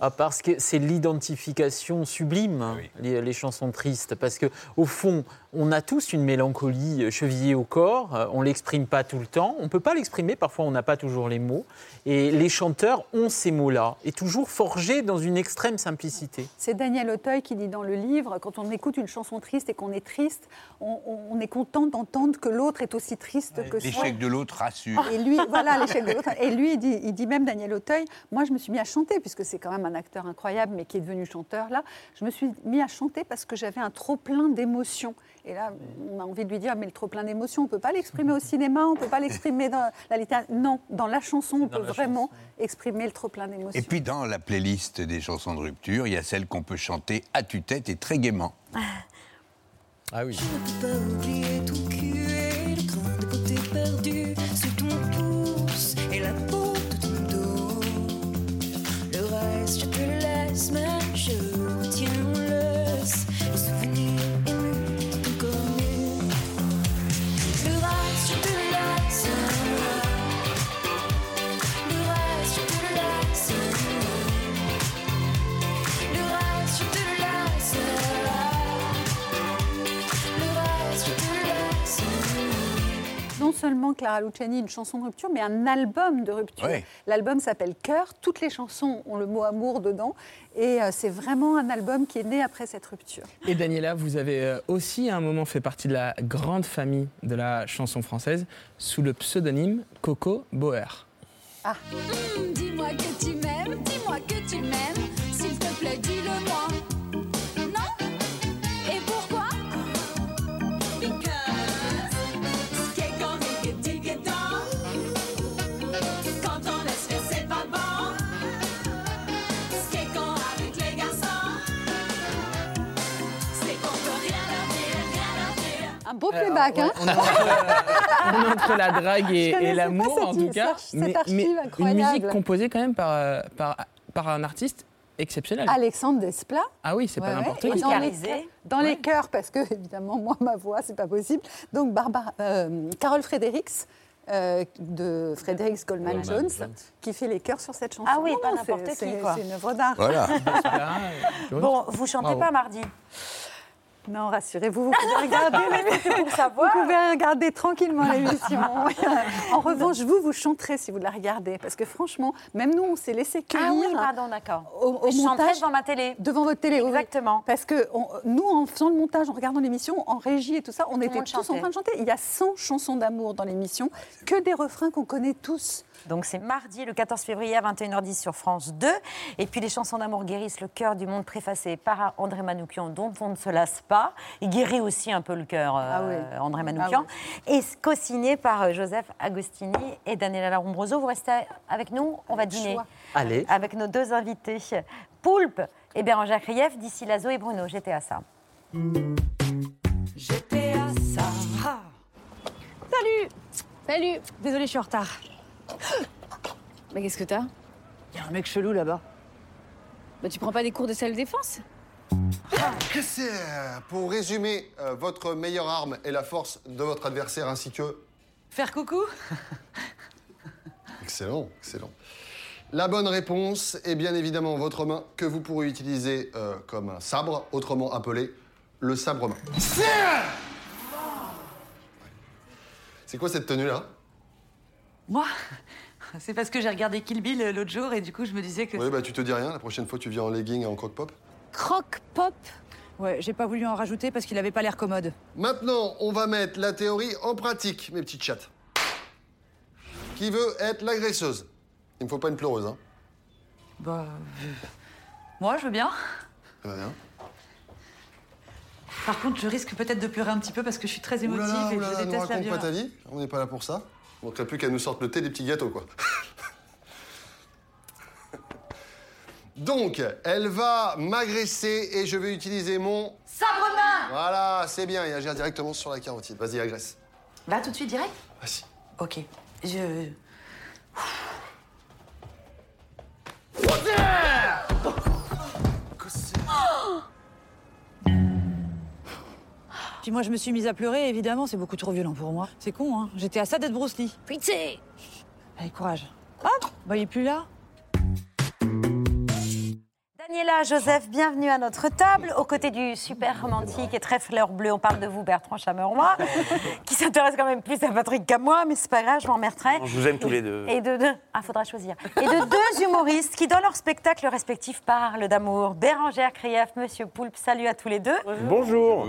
Ah, parce que c'est l'identification sublime, les, les chansons tristes. Parce que au fond, on a tous une mélancolie euh, chevillée au corps. euh, On l'exprime pas tout le temps. On peut pas l'exprimer. Parfois, on n'a pas toujours les mots. Et les chanteurs ont ces mots-là, et toujours forgés dans une extrême simplicité. C'est Daniel Auteuil qui dit dans le livre, quand on écoute une chanson triste et qu'on est triste, on, on- on est content d'entendre que l'autre est aussi triste que soi. L'échec de l'autre rassure. Et lui, voilà, l'échec de l'autre. Et lui, il dit, il dit même, Daniel Auteuil, moi, je me suis mis à chanter, puisque c'est quand même un acteur incroyable, mais qui est devenu chanteur, là. Je me suis mis à chanter parce que j'avais un trop-plein d'émotions. Et là, on a envie de lui dire, mais le trop-plein d'émotions, on ne peut pas l'exprimer au cinéma, on ne peut pas l'exprimer dans la littérature. Non, dans la chanson, on Dans peut vraiment exprimer le trop-plein d'émotions. Et puis dans la playlist des chansons de rupture, il y a celle qu'on peut chanter à tue-tête et très gaiement. Ah oui. peux pas oublier ton cul et le de beauté perdu sous ton pouce et la peau seulement Clara Luciani, une chanson de rupture, mais un album de rupture. L'album s'appelle Cœur. Toutes les chansons ont le mot amour dedans. Et euh, c'est vraiment un album qui est né après cette rupture. Et Daniela, vous avez euh, aussi à un moment fait partie de la grande famille de la chanson française sous le pseudonyme Coco Boer. Hum, Dis-moi que tu m'aimes, dis-moi que tu m'aimes, beau playback, hein On est entre, on entre la drague et, l'amour, en tout cas. cette- cette archive une incroyable. musique composée quand même par, euh, par, par un artiste exceptionnel. Alexandre Desplat. Ah oui, c'est Ouais, pas ouais. n'importe qui. Dans les, dans les chœurs, parce que évidemment, moi, ma voix, c'est pas possible. Donc, Barbara, euh, Carole Fredericks. euh, de Fredericks Goldman, Goldman Jones, Jones. qui fait les chœurs sur cette chanson. Ah oui, Non, pas n'importe c'est- qui, c'est- une œuvre d'art. Voilà. [LAUGHS] Bon, vous chantez Bravo. pas mardi Non, rassurez-vous, vous pouvez regarder. [LAUGHS] Pour savoir. Vous pouvez regarder tranquillement l'émission. [LAUGHS] en revanche, vous, vous chanterez si vous la regardez. Parce que franchement, même nous, on s'est laissé cueillir. Ah oui, pardon, d'accord. Au, au Je chanterai montage, devant ma télé. Devant votre télé, oui. Exactement. Parce que on- nous, en faisant le montage, en regardant l'émission, en régie et tout ça, on était tous en train de chanter. Il y a 100 chansons d'amour dans l'émission, que des refrains qu'on connaît tous. Donc c'est mardi, le 14 février à 21h10 sur France 2. Et puis les chansons d'amour guérissent le cœur du monde, préfacées par André Manoukian, dont on ne se lasse pas. Il guérit aussi un peu le cœur, euh, Ah oui. André Manoukian. Et co-signé par euh, Joseph Agostini et Daniela Larombroso. Vous restez avec nous On va dîner. Allez. avec nos deux invités, Poulpe et Bérangère Krief, d'ici Lazo et Bruno. J'étais à ça. J'étais à ça. Salut Salut Désolée, je suis en retard. [GASPS] Mais qu'est-ce que t'as? Il y a un mec chelou là-bas. Bah tu prends pas des cours de self-défense Que c'est euh, Pour résumer, euh, votre meilleure arme est la force de votre adversaire ainsi que. Faire coucou? Excellent, excellent. La bonne réponse est bien évidemment votre main que vous pourrez utiliser euh, comme un sabre, autrement appelé le sabre-main. C'est quoi cette tenue-là? Moi [LAUGHS] C'est parce que j'ai regardé Kill Bill euh, l'autre jour et du coup je me disais que... Oui, bah tu te dis rien, la prochaine fois tu viens en legging et en croque-pop. Croque-pop? Ouais, j'ai pas voulu en rajouter parce qu'il avait pas l'air commode. Maintenant, on va mettre la théorie en pratique, mes petites chattes. Qui veut être l'agresseuse Il ne faut pas une pleureuse, hein Bah... Moi, je veux bien. Ça va bien. Par contre, je risque peut-être de pleurer un petit peu parce que je suis très émotive Oulala, et oulala, je déteste la raconte pas violence. ta vie, on n'est pas là pour ça. Il manquerait plus qu'elle nous sorte le thé des petits gâteaux, quoi. Donc, elle va m'agresser et je vais utiliser mon... Sabre-main Voilà, c'est bien, il agit directement sur la carotide. Vas-y, agresse. Là, tout de suite, direct? Vas-y. Ok. Je. Puis moi, je me suis mise à pleurer, évidemment, c'est beaucoup trop violent pour moi. C'est con, hein. J'étais à ça d'être Bruce Lee. Pitié Allez, courage. Hop Bah, il est plus là. Daniela, Joseph, bienvenue à notre table. Aux côtés du super romantique et très fleur bleue, on parle de vous, Bertrand Chameroy, [LAUGHS] qui s'intéresse quand même plus à Patrick qu'à moi, mais c'est pas grave, je m'emmerderai. Je vous aime tous les deux. Et de deux, ah, faudra choisir. Et de deux humoristes qui, dans leur spectacle respectif, parlent d'amour. Bérangère Krief, Monsieur Poulpe, salut à tous les deux. Bonjour.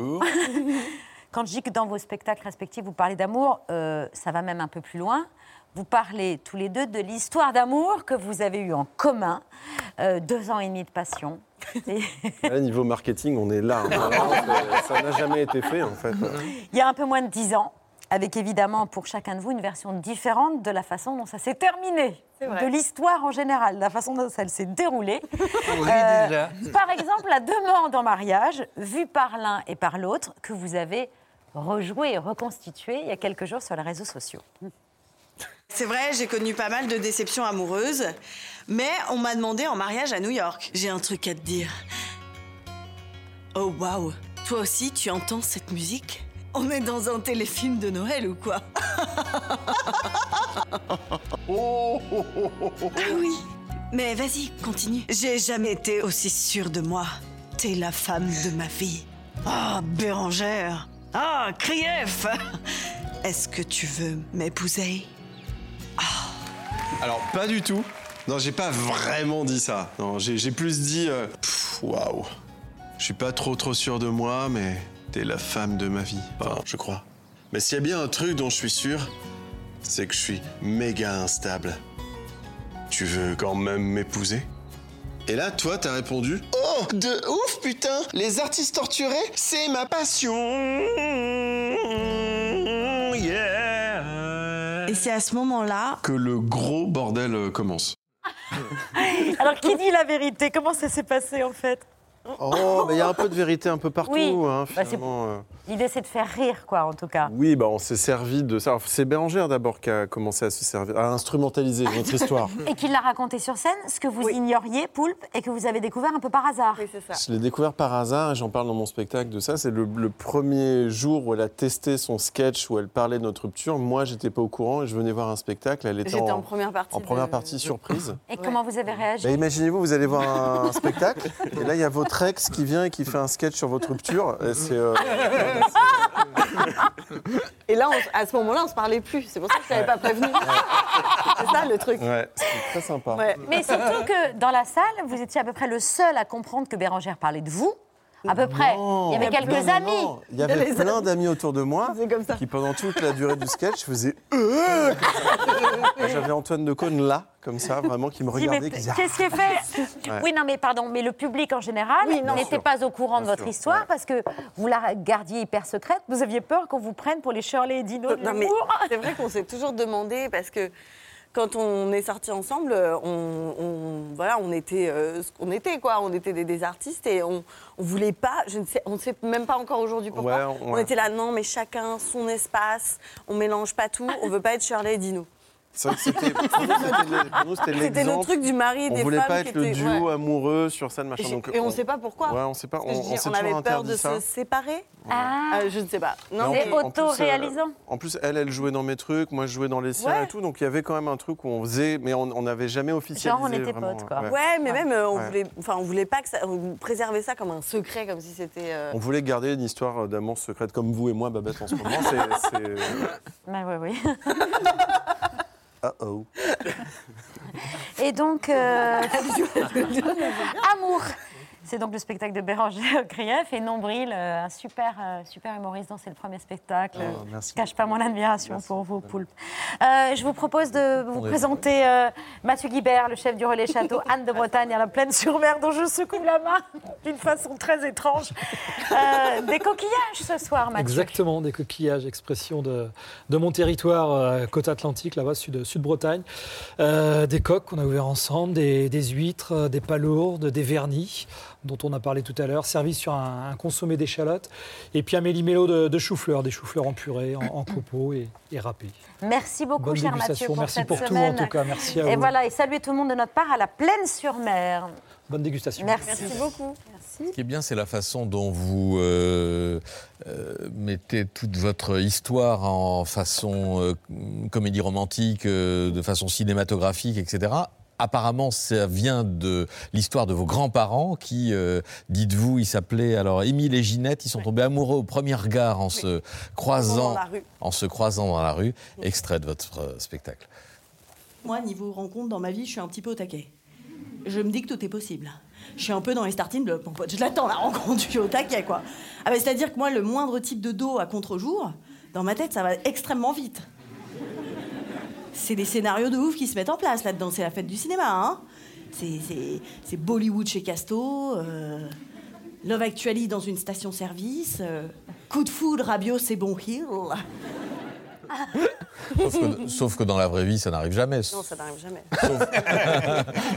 Quand je dis que dans vos spectacles respectifs, vous parlez d'amour, euh, ça va même un peu plus loin. Vous parlez tous les deux de l'histoire d'amour que vous avez eue en commun, euh, deux ans et demi de passion. [LAUGHS] Et [LAUGHS] Là, niveau marketing, on est là. hein. C'est- [LAUGHS] ça n'a jamais été fait, en fait. Il y a un peu moins de dix ans, avec évidemment pour chacun de vous une version différente de la façon dont ça s'est terminé, de l'histoire en général, de la façon dont ça s'est déroulé. Oui, Euh, déjà. Par exemple, la demande en mariage, vue par l'un et par l'autre, que vous avez rejouée et reconstituée il y a quelques jours sur les réseaux sociaux. C'est vrai, j'ai connu pas mal de déceptions amoureuses, mais on m'a demandé en mariage à New York. J'ai un truc à te dire. Oh waouh, toi aussi tu entends cette musique? On est dans un téléfilm de Noël ou quoi? [LAUGHS] Ah oui, mais vas-y, continue. J'ai jamais été aussi sûre de moi. T'es la femme de ma vie. Oh, Bérangère. Ah, Krief. Est-ce que tu veux m'épouser? Alors, pas du tout. Non, j'ai pas vraiment dit ça. Non, j'ai plus dit. euh, Waouh. Je suis pas trop trop sûr de moi, mais t'es la femme de ma vie. Enfin, je crois. Mais s'il y a bien un truc dont je suis sûr, c'est que je suis méga instable. Tu veux quand même m'épouser? Et là, toi, t'as répondu Oh, de ouf, putain Les artistes torturés, c'est ma passion Et c'est à ce moment-là Que le gros bordel euh, commence. Alors, qui dit la vérité? Comment ça s'est passé en fait? Oh, mais il y a un peu de vérité un peu partout, Oui, hein, bah, euh. L'idée, c'est de faire rire, quoi, en tout cas. Oui, bah, on s'est servi de ça. C'est Bérangère d'abord qui a commencé à se servir, à instrumentaliser notre histoire. [LAUGHS] Et qu'il l'a raconté sur scène, ce que vous ignoriez, Poulpe, et que vous avez découvert un peu par hasard. Oui, c'est ça. Je l'ai découvert par hasard et j'en parle dans mon spectacle de ça. C'est le, le premier jour où elle a testé son sketch où elle parlait de notre rupture. Moi, j'étais pas au courant et je venais voir un spectacle. Elle était J'étais en première partie En première de- partie surprise. Et comment vous avez réagi? Bah, Imaginez-vous, vous allez voir un [LAUGHS] spectacle et là, il y a votre ex qui vient et qui fait un sketch sur votre rupture. Et C'est euh, [LAUGHS] Et là, on- à ce moment-là, on se parlait plus. C'est pour ça que je t'avais pas prévenu. [LAUGHS] C'est ça le truc. ouais, c'est très sympa. Mais surtout que dans la salle, vous étiez à peu près le seul à comprendre que Bérangère parlait de vous. À peu près. Non. Il y avait quelques Non, non, amis. non. Il y avait plein d'amis autour de moi qui, pendant toute la durée du sketch, faisaient [LAUGHS] Euh J'avais Antoine de Caunes là, comme ça, vraiment, qui me regardait. Qu'est-ce qui est fait Ouais. Oui, non, mais pardon, mais le public en général n'était pas au courant de votre sûr, histoire parce que vous la gardiez hyper secrète. Vous aviez peur qu'on vous prenne pour les Shirley et Dino de l'humour. c'est vrai qu'on s'est toujours demandé parce que quand on est sortis ensemble, on, on- voilà, on était euh, ce qu'on était, quoi. On était des, des artistes et on, on voulait pas, je ne sais, on ne sait même pas encore aujourd'hui pourquoi. Ouais, On ouais. était là, non, mais chacun son espace, on mélange pas tout, on veut pas être Shirley et Dino. C'est vrai que c'était pour nous, c'était [LAUGHS] le- pour nous, c'était C'était le l'exemple. truc du mari et On des voulait femmes pas qui être le étaient- duo ouais. amoureux sur scène, machin. Et, donc, et on ne sait pas pourquoi. Ouais, on sait pas. Parce que je On, dis, on s'est on toujours avait peur interdit de ça. se séparer. Ah. Euh, je ne sais pas. Non, Mais mais- en plus, euh, En plus, elle, elle jouait dans mes trucs, moi je jouais dans les siens Ouais. et tout, donc il y avait quand même un truc où on faisait, mais on on n'avait jamais officialisé. on était vraiment, potes, quoi. ouais. Ouais, mais même, euh, on, Ouais. voulait, enfin, on voulait pas que ça, on préservait ça comme un secret, comme si c'était. euh, On voulait garder une histoire d'amour secrète comme vous et moi, Babette, en ce moment. C'est- c'est- [LAUGHS] Mais oui, oui. [LAUGHS] Uh-oh. Et donc, euh, [LAUGHS] Amour. C'est donc le spectacle de Bérangère Krief et Nombril, euh, un super, euh, super humoriste dont c'est le premier spectacle. Oh, merci. Je cache pas mon admiration pour vous, Poulpe. Euh, je vous propose de vous On présenter euh, Mathieu Guibert, le chef du relais château [LAUGHS] Anne de Bretagne à la plaine sur mer, dont je secoue la main d'une façon très étrange. Euh, des coquillages ce soir, Mathieu. Exactement, des coquillages, expression de, de mon territoire, euh, côte atlantique, là-bas, sud, sud-Bretagne. Euh, des coques qu'on a ouvert ensemble, des, des huîtres, des palourdes, des vernis. Dont on a parlé tout à l'heure, servi sur un, un consommé d'échalotes. Et puis un méli-mélo de, de chou-fleur, des choux-fleurs en purée, en, en copeaux et, et râpés. Merci beaucoup, Bonne cher Mathieu, dégustation. pour Merci cette pour tout, en tout cas. Merci à Et vous. voilà, et saluez tout le monde de notre part à la Plaine-sur-Mer. Bonne dégustation. Merci. beaucoup. Merci. Ce qui est bien, c'est la façon dont vous euh, euh, mettez toute votre histoire en façon euh, comédie romantique, euh, de façon cinématographique, etc. Apparemment, ça vient de l'histoire de vos grands-parents qui, euh, dites-vous, ils s'appelaient alors Émile et Ginette. Ils sont tombés amoureux au premier regard en se croisant, Dans la rue. en se croisant dans la rue. Extrait de votre euh, spectacle. Moi, niveau rencontre dans ma vie, je suis un petit peu au taquet. Je me dis que tout est possible. Je suis un peu dans les starting blocks, mon pote. Je l'attends, la rencontre, je suis au taquet, quoi. Ah bah, C'est-à-dire que moi, le moindre type de dos à contre-jour, dans ma tête, ça va extrêmement vite. C'est des scénarios de ouf qui se mettent en place là-dedans. C'est la fête du cinéma, hein. C'est- Bollywood chez Casto, euh, Love Actually dans une station-service, euh, coup de foudre à Bio, c'est bon Hill. Sauf que, sauf que dans la vraie vie, ça n'arrive jamais. Non, ça n'arrive jamais.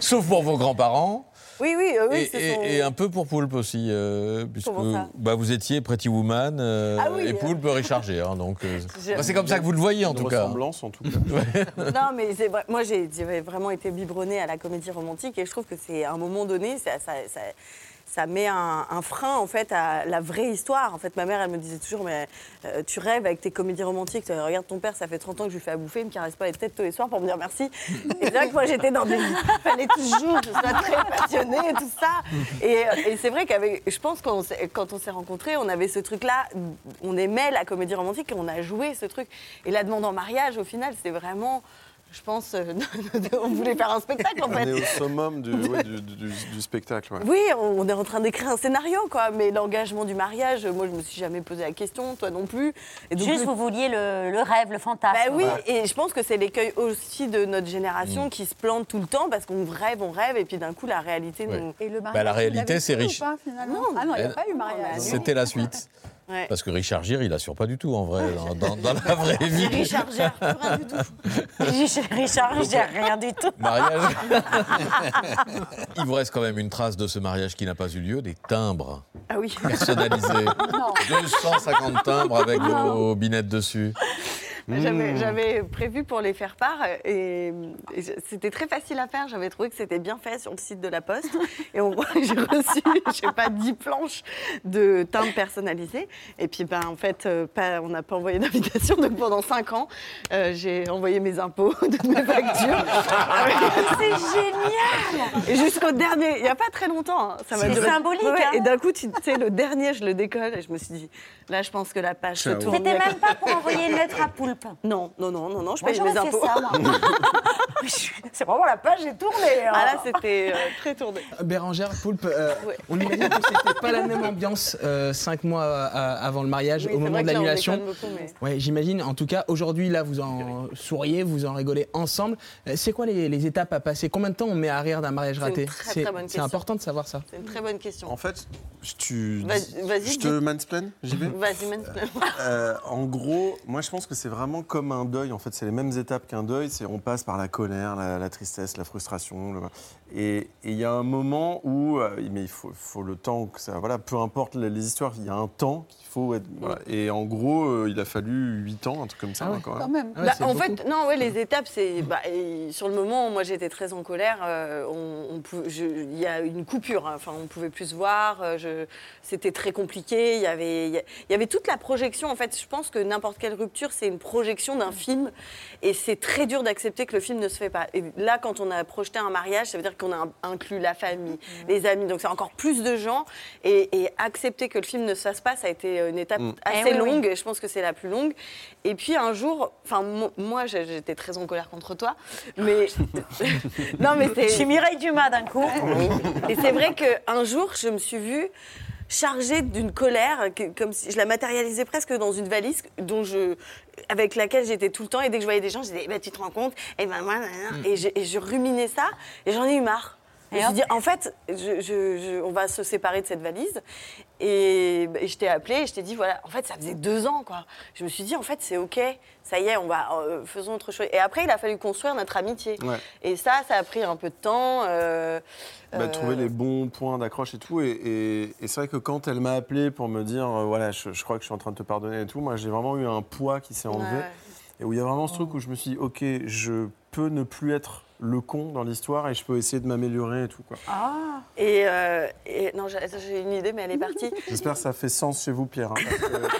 Sauf [LAUGHS] pour vos grands-parents. Oui, oui, euh, oui, Et, ce et- sont- et un peu pour Poulpe aussi, euh, puisque bah, vous étiez Pretty Woman euh, Ah oui, et. Poulpe [LAUGHS] Richard Gere. hein, donc, euh, bah, c'est comme ça que vous le voyez en Une tout cas. ressemblance, en tout cas. [LAUGHS] Non, mais c'est vrai. Moi, j'ai j'ai vraiment été biberonnée à la comédie romantique et je trouve que c'est à un moment donné, ça, ça, ça- ça met un, frein en fait à la vraie histoire. En fait, ma mère, elle me disait toujours, mais euh, tu rêves avec tes comédies romantiques. Euh, Regarde ton père, ça fait 30 ans que je lui fais à bouffer, il me caresse pas les têtes tous les soirs pour me dire merci. Et vrai que moi, j'étais dans des. Fallait toujours que je sois très passionnée et tout ça. Et, euh, c'est vrai qu'avec, je pense qu'on quand on s'est rencontrés, on avait ce truc-là. On aimait la comédie romantique et on a joué ce truc. Et la demande en mariage, au final, c'est vraiment. Je pense, euh, [LAUGHS] on voulait faire un spectacle en On fait. est au summum du, [LAUGHS] ouais, du, du- du spectacle. ouais. Oui, on est en train d'écrire un scénario, quoi. Mais l'engagement du mariage, moi, je me suis jamais posé la question, toi non plus. Et Juste, vous vouliez le, le rêve, le fantasme. Bah oui, Ouais. et je pense que c'est l'écueil aussi de notre génération Mm. qui se plante tout le temps parce qu'on rêve, on rêve, et puis d'un coup, la réalité Ouais. nous. Et le Bah, la réalité, c'est riche. Ah non, il n'y a pas eu mariage. C'était la suite. [LAUGHS] Ouais. Parce que Richard Gere, il assure pas du tout en vrai, dans, dans- dans la vraie vie. Richard Gere, rien du tout. Richard, rien du tout. Mariage. [LAUGHS] il vous reste quand même une trace de ce mariage qui n'a pas eu lieu, des timbres Ah oui. personnalisés. 250 timbres avec vos binettes dessus. J'avais, Mmh. j'avais prévu pour les faire part et, c'était très facile à faire. J'avais trouvé que c'était bien fait sur le site de la Poste. Et on- [LAUGHS] j'ai reçu, je sais pas, 10 planches de timbres personnalisés. Et puis, ben, en fait, euh, pas, on n'a pas envoyé d'invitation. Donc pendant 5 ans, euh, j'ai envoyé mes impôts, [LAUGHS] toutes mes factures. [LAUGHS] C'est génial Et jusqu'au dernier, il n'y a pas très longtemps. hein, ça m'a C'est duré- symbolique, Ouais, hein. Et d'un coup, tu sais, le dernier, je le décolle et je me suis dit, là, je pense que la page se tourne. C'était même pas pour envoyer une lettre à Poulpe. Non, non, non, non, non, je paye mes impôts. [LAUGHS] C'est vraiment la page est tournée. hein. Ah là, c'était euh, très tourné. Bérangère, Poulpe, euh, Ouais. on imagine que c'était pas la même ambiance euh, cinq mois euh, avant le mariage, Oui, au moment vrai de l'annulation. mais- Ouais, j'imagine. En tout cas, aujourd'hui, là, vous en souriez, vous en rigolez ensemble. Euh, C'est quoi les, les étapes à passer? Combien de temps on met à rire d'un mariage C'est une raté? C'est important de savoir ça. C'est une très bonne question. En fait, je- tu, Vas- je te dis. mansplain, j'y vais Vas-y, mansplain. Euh, en gros, moi je pense que c'est vraiment comme un deuil. En fait, c'est les mêmes étapes qu'un deuil. C'est on passe par la colère, la, tristesse, la frustration. Et il y a un moment où, euh, mais il faut, faut le temps que ça. Voilà, peu importe les, les histoires, il y a un temps qu'il faut être. voilà. Et en gros, euh, il a fallu 8 ans, un truc comme ça. hein, quand même. Bah, en fait, non, ouais, les étapes, c'est bah, et sur le moment, moi, j'étais très en colère. euh, on, il y a une coupure. hein, Enfin, on pouvait plus se voir. je- C'était très compliqué. Il y avait, il y avait toute la projection. En fait, je pense que n'importe quelle rupture, c'est une projection d'un film, et c'est très dur d'accepter que le film ne se fait pas. Et là, quand on a projeté un mariage, ça veut dire qu'on a inclus la famille, les amis. Donc, c'est encore plus de gens. Et, et accepter que le film ne se fasse pas, ça a été une étape Mm. assez Eh oui, oui. longue. Et je pense que c'est la plus longue. Et puis un jour, enfin mo- moi j'étais très en colère contre toi, mais [LAUGHS] non mais c'est. Je suis Mireille Dumas d'un coup. Et c'est vrai qu'un jour je me suis vue chargée d'une colère, que- comme si je la matérialisais presque dans une valise dont je, avec laquelle j'étais tout le temps. Et dès que je voyais des gens, je disais, Eh ben, tu te rends compte? Et ben nan. et, je, et je ruminais ça, et j'en ai eu marre. Je me suis dit, en fait, je- je- je- on va se séparer de cette valise. Et, et je t'ai appelé et je t'ai dit, voilà, en fait, ça faisait deux ans, quoi. Je me suis dit, en fait, c'est OK, ça y est, on va, euh, faisons autre chose. Et après, il a fallu construire notre amitié. Ouais. Et ça, ça a pris un peu de temps. euh, Bah, euh, trouver les bons points d'accroche et tout. Et, et- et c'est vrai que quand elle m'a appelé pour me dire, euh, voilà, je, je crois que je suis en train de te pardonner et tout, moi j'ai vraiment eu un poids qui s'est enlevé. Ouais. Et où il y a vraiment ce truc où je me suis dit, ok, je peux ne plus être le con dans l'histoire et je peux essayer de m'améliorer et tout. Quoi. Ah Et, euh, et- non, j'ai une idée, mais elle est partie. [LAUGHS] J'espère que ça fait sens chez vous, Pierre. hein, parce que- [LAUGHS]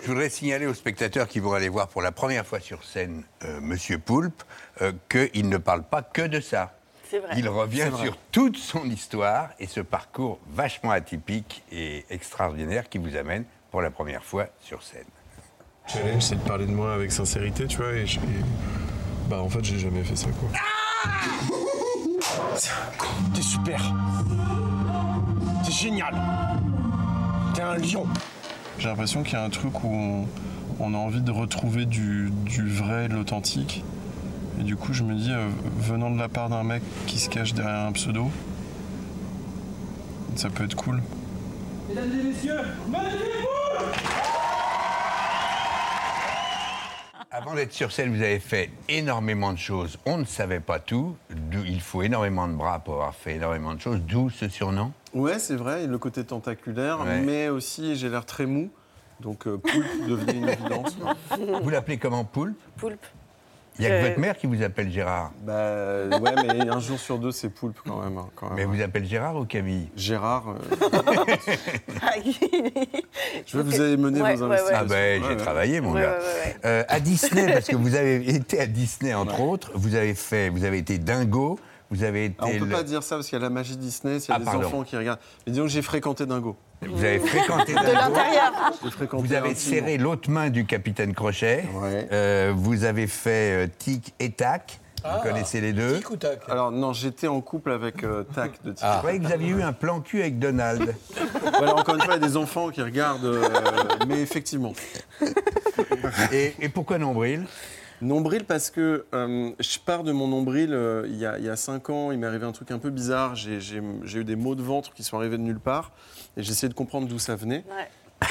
Je voudrais signaler aux spectateurs qui vont aller voir pour la première fois sur scène euh, Monsieur Poulpe euh, qu'il ne parle pas que de ça. C'est vrai. Il revient sur toute son histoire et ce parcours vachement atypique et extraordinaire qui vous amène pour la première fois sur scène. Challenge, c'est de parler de moi avec sincérité, tu vois, et, je- et- bah en fait, j'ai jamais fait ça, quoi. Con. T'es super. T'es génial. T'es un lion. J'ai l'impression qu'il y a un truc où on, on a envie de retrouver du, du vrai, de l'authentique. Et du coup, je me dis, euh, venant de la part d'un mec qui se cache derrière un pseudo, ça peut être cool. Mesdames et messieurs, Avant d'être sur scène, vous avez fait énormément de choses. On ne savait pas tout. D'où il faut énormément de bras pour avoir fait énormément de choses. D'où ce surnom. Ouais, c'est vrai, le côté tentaculaire, Ouais. mais aussi j'ai l'air très mou. Donc, euh, poulpe devenait une [LAUGHS] évidence. Vous l'appelez comment Poulpe? Poulpe. Il n'y a que votre mère qui vous appelle Gérard. Bah ouais, mais un jour sur deux, c'est poulpe quand même. hein, quand même. Mais vous appelez Gérard ou Camille? Gérard. euh, [LAUGHS] Je que vous avez mené Ouais, vos ouais, ouais. investigations. Ah ben, j'ai Ouais, ouais. travaillé, mon Ouais, gars. ouais, ouais, ouais. Euh, à Disney, parce que vous avez [LAUGHS] été à Disney, entre autres, vous avez fait, vous avez été dingo, vous avez été... Ah, on peut le- pas dire ça parce qu'il y a la magie Disney, s'il y a Ah, des pardon. enfants qui regardent. Mais disons que j'ai fréquenté Dingo. Vous avez fréquenté De l'intérieur. Vous avez serré l'autre main du capitaine Crochet. Euh, vous avez fait euh, tic et tac. Vous Ah. connaissez les deux. Alors non, j'étais en couple avec euh, Tac de Tic. Je croyais que vous aviez eu un plan cul avec Donald. Voilà, encore une fois, il y a des enfants qui regardent, euh, mais effectivement. et, et pourquoi nombril? Nombril parce que euh, je pars de mon nombril euh, il y, a, il y a cinq ans, il m'est arrivé un truc un peu bizarre, j'ai eu des maux de ventre qui sont arrivés de nulle part et essayé de comprendre d'où ça venait. [LAUGHS]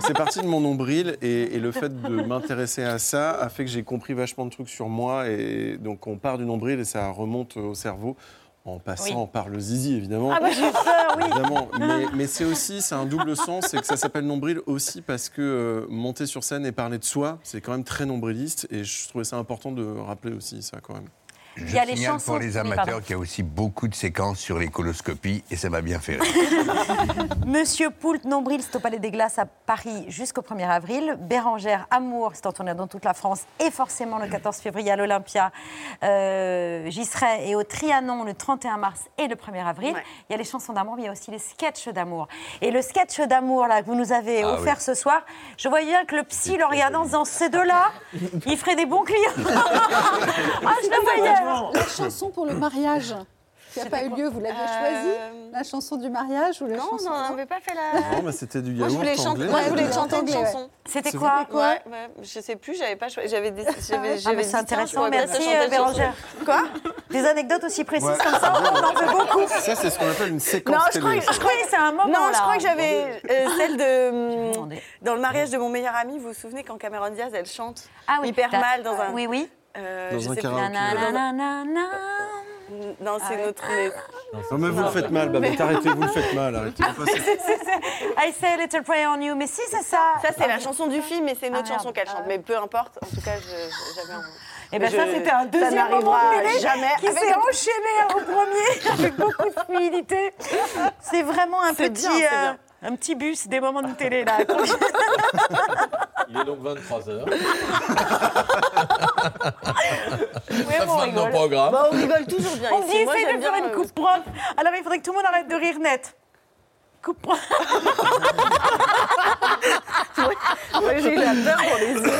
C'est parti de mon nombril et, et le fait de m'intéresser à ça a fait que j'ai compris vachement de trucs sur moi et donc on part du nombril et ça remonte au cerveau en passant Oui. par le zizi évidemment. Ah bah j'ai peur, oui. Évidemment, mais, mais c'est aussi, c'est un double sens, c'est que ça s'appelle nombril aussi parce que euh, monter sur scène et parler de soi, c'est quand même très nombriliste et je trouvais ça important de rappeler aussi ça quand même. Je Il y a les signale chansons- pour les oui, amateurs pardon. qu'il y a aussi beaucoup de séquences sur les coloscopies et ça m'a bien fait rire. [LAUGHS] Monsieur Poult Nombril, c'est au Palais des Glaces à Paris jusqu'au 1er avril. Bérangère Amour, c'est en tournée dans toute la France et forcément le 14 février à l'Olympia. Euh, J'y serai et au Trianon le 31 mars et le 1er avril. Il y a les chansons d'amour, mais il y a aussi les sketchs d'amour. Et le sketch d'amour là que vous nous avez Ah offert oui. ce soir, je voyais bien que le psy le regardant en disant ces deux-là, ils feraient des bons clients. [LAUGHS] ah, je le voyais. La chanson pour le mariage qui n'a pas eu lieu, vous l'aviez choisie La chanson du mariage ou la Non, chanson non, on n'avait pas fait la. Non, mais c'était du Moi, yaourt je voulais chanter, anglais. moi, je voulais chanter une ouais. chanson. C'était C'est quoi Ouais, ouais, je sais plus, j'avais pas choisi. J'avais des. J'avais, Ah, mais dit, c'est intéressant, merci euh. Bérangère. Quoi Des anecdotes aussi précises Ouais. comme ça, on en veut beaucoup. Ça, c'est ce qu'on appelle une séquence Non, je crois, que- ça. je crois que c'est un moment, Non, là. je crois que j'avais euh, celle de. hum, Dans le mariage de mon meilleur ami, vous vous souvenez quand Cameron Diaz, elle chante Ah oui, hyper mal dans un. Oui, oui. Euh, Dans un karaoké. Non, c'est notre. mais- Non, mais vous le faites mal, bah, Mais- [LAUGHS] arrêtez, vous le faites mal, arrêtez. C'est- I say a little prayer on you, mais si c'est ça. Ça, c'est la chanson du film, mais c'est une Ah, chanson qu'elle chante. Mais peu importe, en tout cas, j'avais un. Et ben Mais ça, c'était un deuxième ça moment télé jamais qui s'est enchaîné au premier [LAUGHS] avec beaucoup de fluidité. C'est vraiment un petit, bien, euh, bien. un petit bus des moments de télé là. Il est donc 23h. [LAUGHS] Ouais, bon, on fin de nos rigole. programmes. Bah, on rigole toujours bien On ici. dit essaye de faire bien, une euh, coupe propre. Alors il faudrait que tout le monde arrête de rire net. Coupe propre. [LAUGHS] J'ai eu la peur pour les yeux.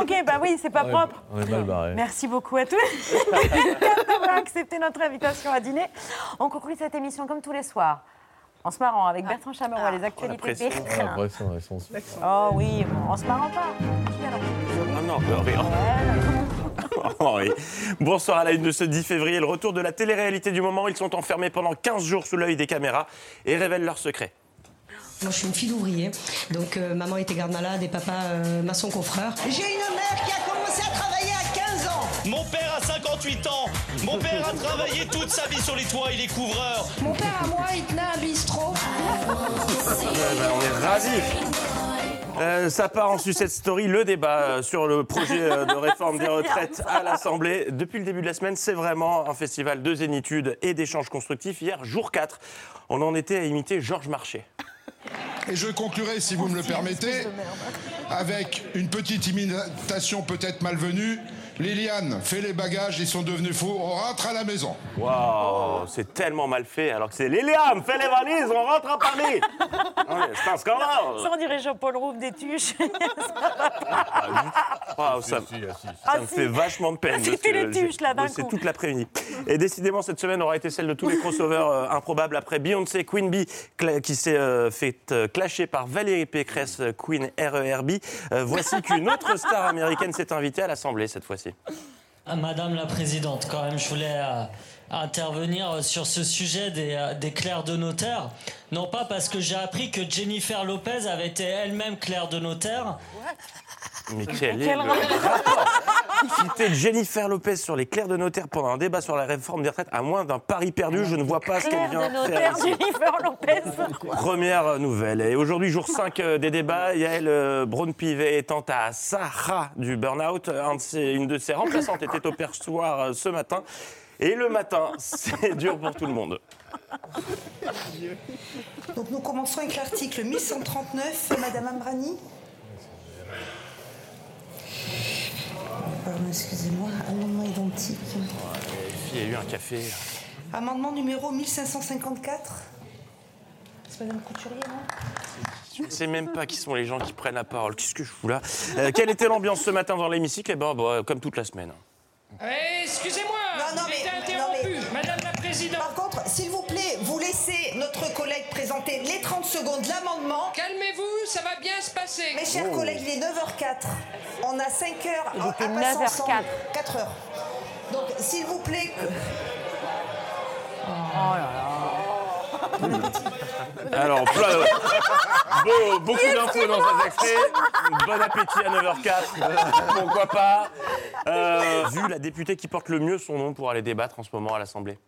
ok, bah oui, c'est pas On est- propre. On est mal barré. Merci beaucoup à tous [LAUGHS] d'avoir accepté notre invitation à dîner. On conclut cette émission comme tous les soirs. En se marrant avec Bertrand Chameroy, les actualités Ah, l'impression, elles sont super. Oh oui, en se marrant pas. Ah non, de Oui. Bonsoir à la une de ce 10 février, le retour de la télé-réalité du moment. Ils sont enfermés pendant 15 jours sous l'œil des caméras et révèlent leurs secrets. Moi, je suis une fille d'ouvrier. Donc, euh, maman était garde-malade et papa euh, maçon confrère. J'ai une mère qui a commencé à travailler à 15 ans. Mon père a 58 ans. Mon père a travaillé toute sa vie sur les toits, il est couvreur. Mon père à moi, il tenait un bistrot. Ouais, bah, on est ravis. Euh, ça part en sucette story, le débat euh, sur le projet euh, de réforme des retraites à l'Assemblée. Depuis le début de la semaine, c'est vraiment un festival de zénitude et d'échanges constructifs. Hier, jour 4, on en était à imiter Georges Marchais. Et je conclurai, si vous me le permettez, avec une petite imitation peut-être malvenue. Liliane, fais les bagages, ils sont devenus fous, on rentre à la maison. Waouh, c'est tellement mal fait alors que c'est Liliane, fais les valises, on rentre à Paris. Ouais, c'est un scandale. Ça, on dirait Jean-Paul Rouve des tuches. Waouh, [LAUGHS] ça, ça Ah, me si. fait vachement de peine. Ah, c'était les tuches, là, d'un coup. toute l'après-midi. Et décidément, cette semaine aura été celle de tous les crossovers euh, improbables après Beyoncé, Queen Bee, qui s'est euh, fait euh, clasher par Valérie Pécresse, Queen RERB. Euh, voici qu'une autre star américaine s'est invitée à l'Assemblée cette fois-ci. Ah, Madame la Présidente, quand même, je voulais euh, intervenir sur ce sujet des, euh, des clercs de notaire. Non pas parce que j'ai appris que Jennifer Lopez avait été elle-même clerc de notaire. Mais quel est le rapport Citer Jennifer Lopez sur les clercs de notaire pendant un débat sur la réforme des retraites, à moins d'un pari perdu, je ne vois pas ce qu'elle vient de faire notaire, ici. Jennifer Lopez. Première nouvelle. Et aujourd'hui, jour 5 euh, des débats, Yael euh, Braun-Pivet étant à Sahara du burn-out. Une de ses remplaçantes était au perchoir euh, ce matin. Et le matin, c'est dur pour tout le monde. Donc nous commençons avec l'article 1139, Madame Ambrani. Pardon, excusez-moi, amendement identique. Il y a eu un café. Amendement numéro 1554. C'est Madame Couturier, non? Je ne sais même pas qui sont les gens qui prennent la parole. Qu'est-ce que je fous là? Euh, Quelle était l'ambiance ce matin dans l'hémicycle? Eh ben, bah, comme toute la semaine. Eh, Excusez-moi, Non, non, mais, j'ai été non, mais- interrompu. Madame la Présidente. Présenter les 30 secondes de l'amendement. Calmez-vous, ça va bien se passer. Mes chers Oh. collègues, il est 9h04. On a 5 heures Il à, était à passer 9h04. ensemble. 4 heures. Donc, s'il vous plaît... que- Alors, plein de- Beau- beaucoup d'infos dans cet extrait. Bon appétit à 9h04. Pourquoi pas Euh, Vu la députée qui porte le mieux son nom pour aller débattre en ce moment à l'Assemblée.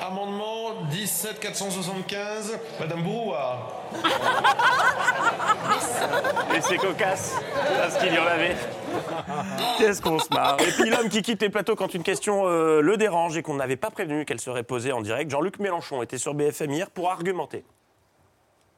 Amendement 17475, Madame Brouard. [LAUGHS] Et c'est cocasse, parce qu'il y en avait. Qu'est-ce qu'on se marre. Et puis l'homme qui quitte les plateaux quand une question euh, le dérange et qu'on n'avait pas prévenu qu'elle serait posée en direct, Jean-Luc Mélenchon était sur BFM hier pour argumenter.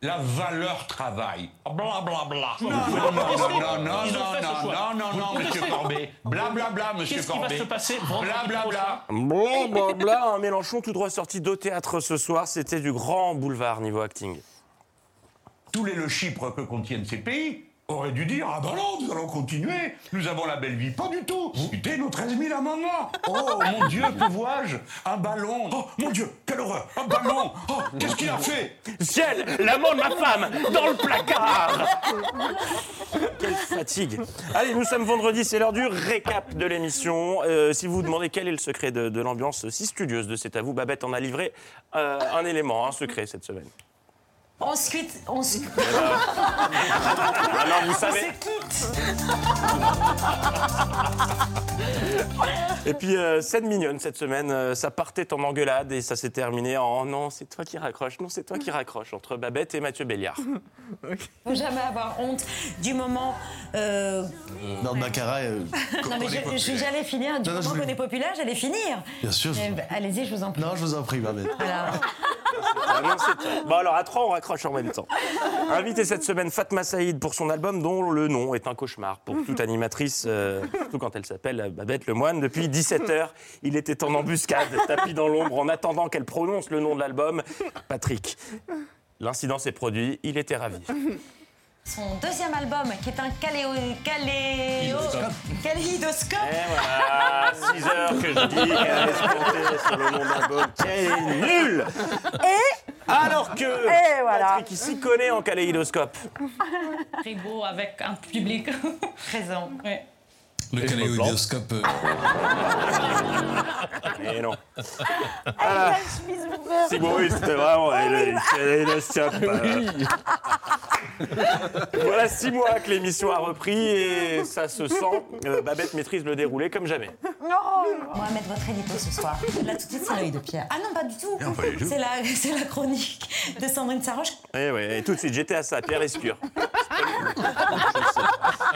La valeur travail. Bla bla bla. Non, Non, non, non, non, non, non, non, non, monsieur Corbet. Bla bla bla, monsieur Qu'est-ce qui va Corbet. se passer Bla bla bla. Blablabla, un Mélenchon tout droit sorti d'au théâtre ce soir, c'était du grand boulevard niveau acting. Tous les le Chypre que contiennent ces pays auraient dû dire Ah ben non, nous allons continuer, nous avons la belle vie. Pas du tout. Écoutez nos 13 000 amendements. Oh mon Dieu, que vois-je? Un ballon. Oh mon Dieu, quelle horreur Un ballon. Oh, qu'est-ce qu'il a fait? Ciel, l'amant de ma femme, dans le placard Quelle fatigue Allez, nous sommes vendredi, c'est l'heure du récap de l'émission. Euh, si vous vous demandez quel est le secret de, de l'ambiance si studieuse de C'est à vous, Babette en a livré euh, un élément, un secret cette semaine. On se quitte. On se... Alors, vous savez- On se quitte. Et puis, euh, scène mignonne cette semaine, euh, ça partait en engueulade et ça s'est terminé en non, c'est toi qui raccroche, non, c'est toi qui raccroche, entre Babette et Mathieu Béliard. [LAUGHS] Faut jamais avoir honte du moment. euh, Dans le Baccarat, euh, [LAUGHS] Non, mais j'allais finir. Du Non, non, moment qu'on est populaire, j'allais finir. Bien sûr, Eh ben, Allez-y, je vous en prie. Non, je vous en prie, Babette. Voilà. Ah non, c'est toi. Bon, alors à trois, on raccroche en même temps. [LAUGHS] Invité cette semaine Fatma Saïd pour son album dont le nom est un cauchemar pour [LAUGHS] toute animatrice, euh, surtout quand elle s'appelle Babette Lemoine. Depuis 17h, il était en embuscade, [LAUGHS] tapis dans l'ombre, en attendant qu'elle prononce le nom de l'album, Patrick. L'incident s'est produit, il était ravi. Son deuxième album, qui est un caléo... caléo... kaléidoscope. Et voilà, 6 heures que je dis qu'elle allait se planter sur le nom l'album. Quelle est nulle Et Alors que Et voilà. Patrick, qui s'y connaît en kaléidoscope. Très beau avec un public présent. Le me plante. kaléidoscope. euh, Et non. Ah. Si bon, oui, c'était vraiment oui, le kaléidoscope. [LAUGHS] Voilà six mois que l'émission a repris et ça se sent. Euh, Babette maîtrise le déroulé comme jamais. On va mettre votre édito ce soir. Là, tout de suite, c'est l'œil de Pierre. Ah non, pas du tout. Non, pas du tout. C'est la, [LAUGHS] c'est la chronique de Sandrine Saroche. Eh ouais, et tout de suite, j'étais à ça, Pierre Escure.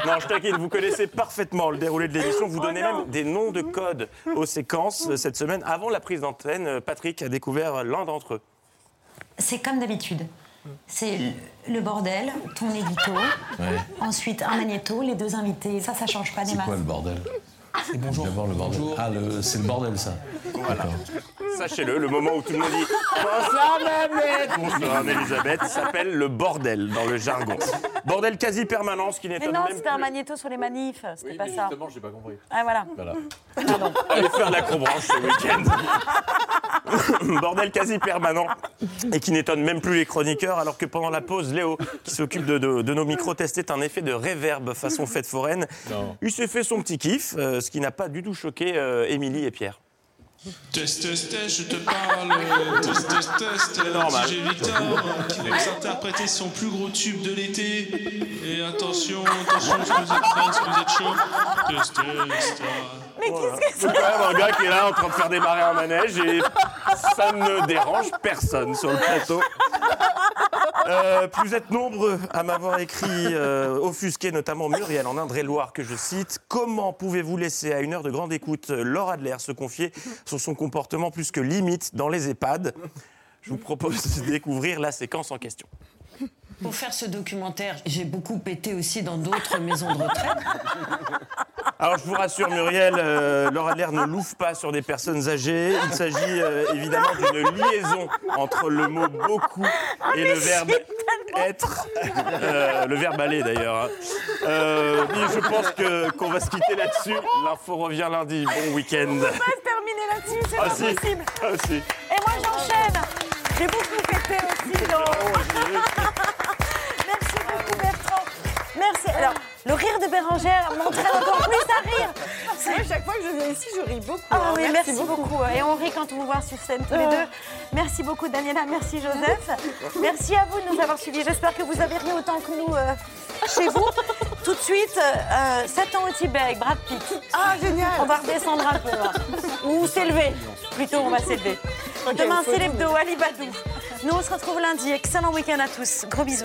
Non, je t'inquiète, vous connaissez parfaitement le déroulé de l'émission. Vous donnez même des noms de codes aux séquences cette semaine. Avant la prise d'antenne, Patrick a découvert l'un d'entre eux. C'est comme d'habitude. C'est le- bordel, ton édito, Ouais. ensuite un magnéto, les deux invités. Ça, ça change pas des C'est masses. quoi le bordel? C'est bonjour. D'abord le bordel. Ah, le- c'est le bordel, ça. D'accord. Sachez-le, le moment où tout le monde dit [LAUGHS] Bonsoir Babette Bonsoir Anne-Elisabeth s'appelle le bordel dans le jargon. Bordel quasi permanent, ce qui Mais n'étonne non, même c'était un magnéto sur les manifs, c'était pas ça. j'ai pas compris. Ah voilà. Allez faire l'acrobranche ce week-end. [LAUGHS] Bordel quasi permanent et qui n'étonne même plus les chroniqueurs alors que pendant la pause, Léo, qui s'occupe de, de- de nos micros, testait un effet de réverb façon fête foraine. Non. Il s'est fait son petit kiff, euh, ce qui n'a pas du tout choqué euh, Émilie et Pierre. Test, test, test, je te parle. Test, test, test. normal. DJ Victor qui va nous interpréter son plus gros tube de l'été. Et attention, attention, que vous êtes prêts, que vous êtes chaud Test, test. Mais qu'est-ce que C'est quand même un gars qui est là en train de faire démarrer un manège et ça ne dérange personne sur le plateau. Euh, plus vous êtes nombreux à m'avoir écrit euh, offusqué, notamment Muriel en Indre-et-Loire, que je cite. Comment pouvez-vous laisser à une heure de grande écoute Laura Adler se confier sur son comportement plus que limite dans les EHPAD Je vous propose de découvrir la séquence en question. Pour faire ce documentaire, j'ai beaucoup pété aussi dans d'autres [LAUGHS] maisons de retraite. Alors je vous rassure Muriel, euh, Laura Adler ne louffe pas sur des personnes âgées. Il s'agit euh, évidemment d'une liaison entre le mot beaucoup et le verbe être. Euh, le verbe aller d'ailleurs. hein. Euh, je pense que- qu'on va se quitter là-dessus. L'info revient lundi. Bon week-end. Là-dessus, c'est Ah pas si, possible. ah si. Et moi j'enchaîne. J'ai beaucoup pété aussi [LAUGHS] dans. [LAUGHS] Merci beaucoup Bertrand. Merci. Alors, le rire de Bérangère m'entraîne encore plus à rire. C'est chaque fois que je viens ici, je ris beaucoup. Ah hein. oui, merci, beaucoup. Et on rit quand on vous voit sur scène tous les deux. Merci beaucoup Daniela, merci Joseph. Merci à vous de nous avoir suivis. J'espère que vous avez ri autant que nous euh, chez vous. Tout de suite, euh, 7 ans au Tibet avec Brad Pitt. Ah, génial On va redescendre un peu. là. [LAUGHS] Ou s'élever. Plutôt, on va s'élever. Demain, c'est l'hebdo, Ali Badou. Nous, on se retrouve lundi. Excellent week-end à tous. Gros bisous.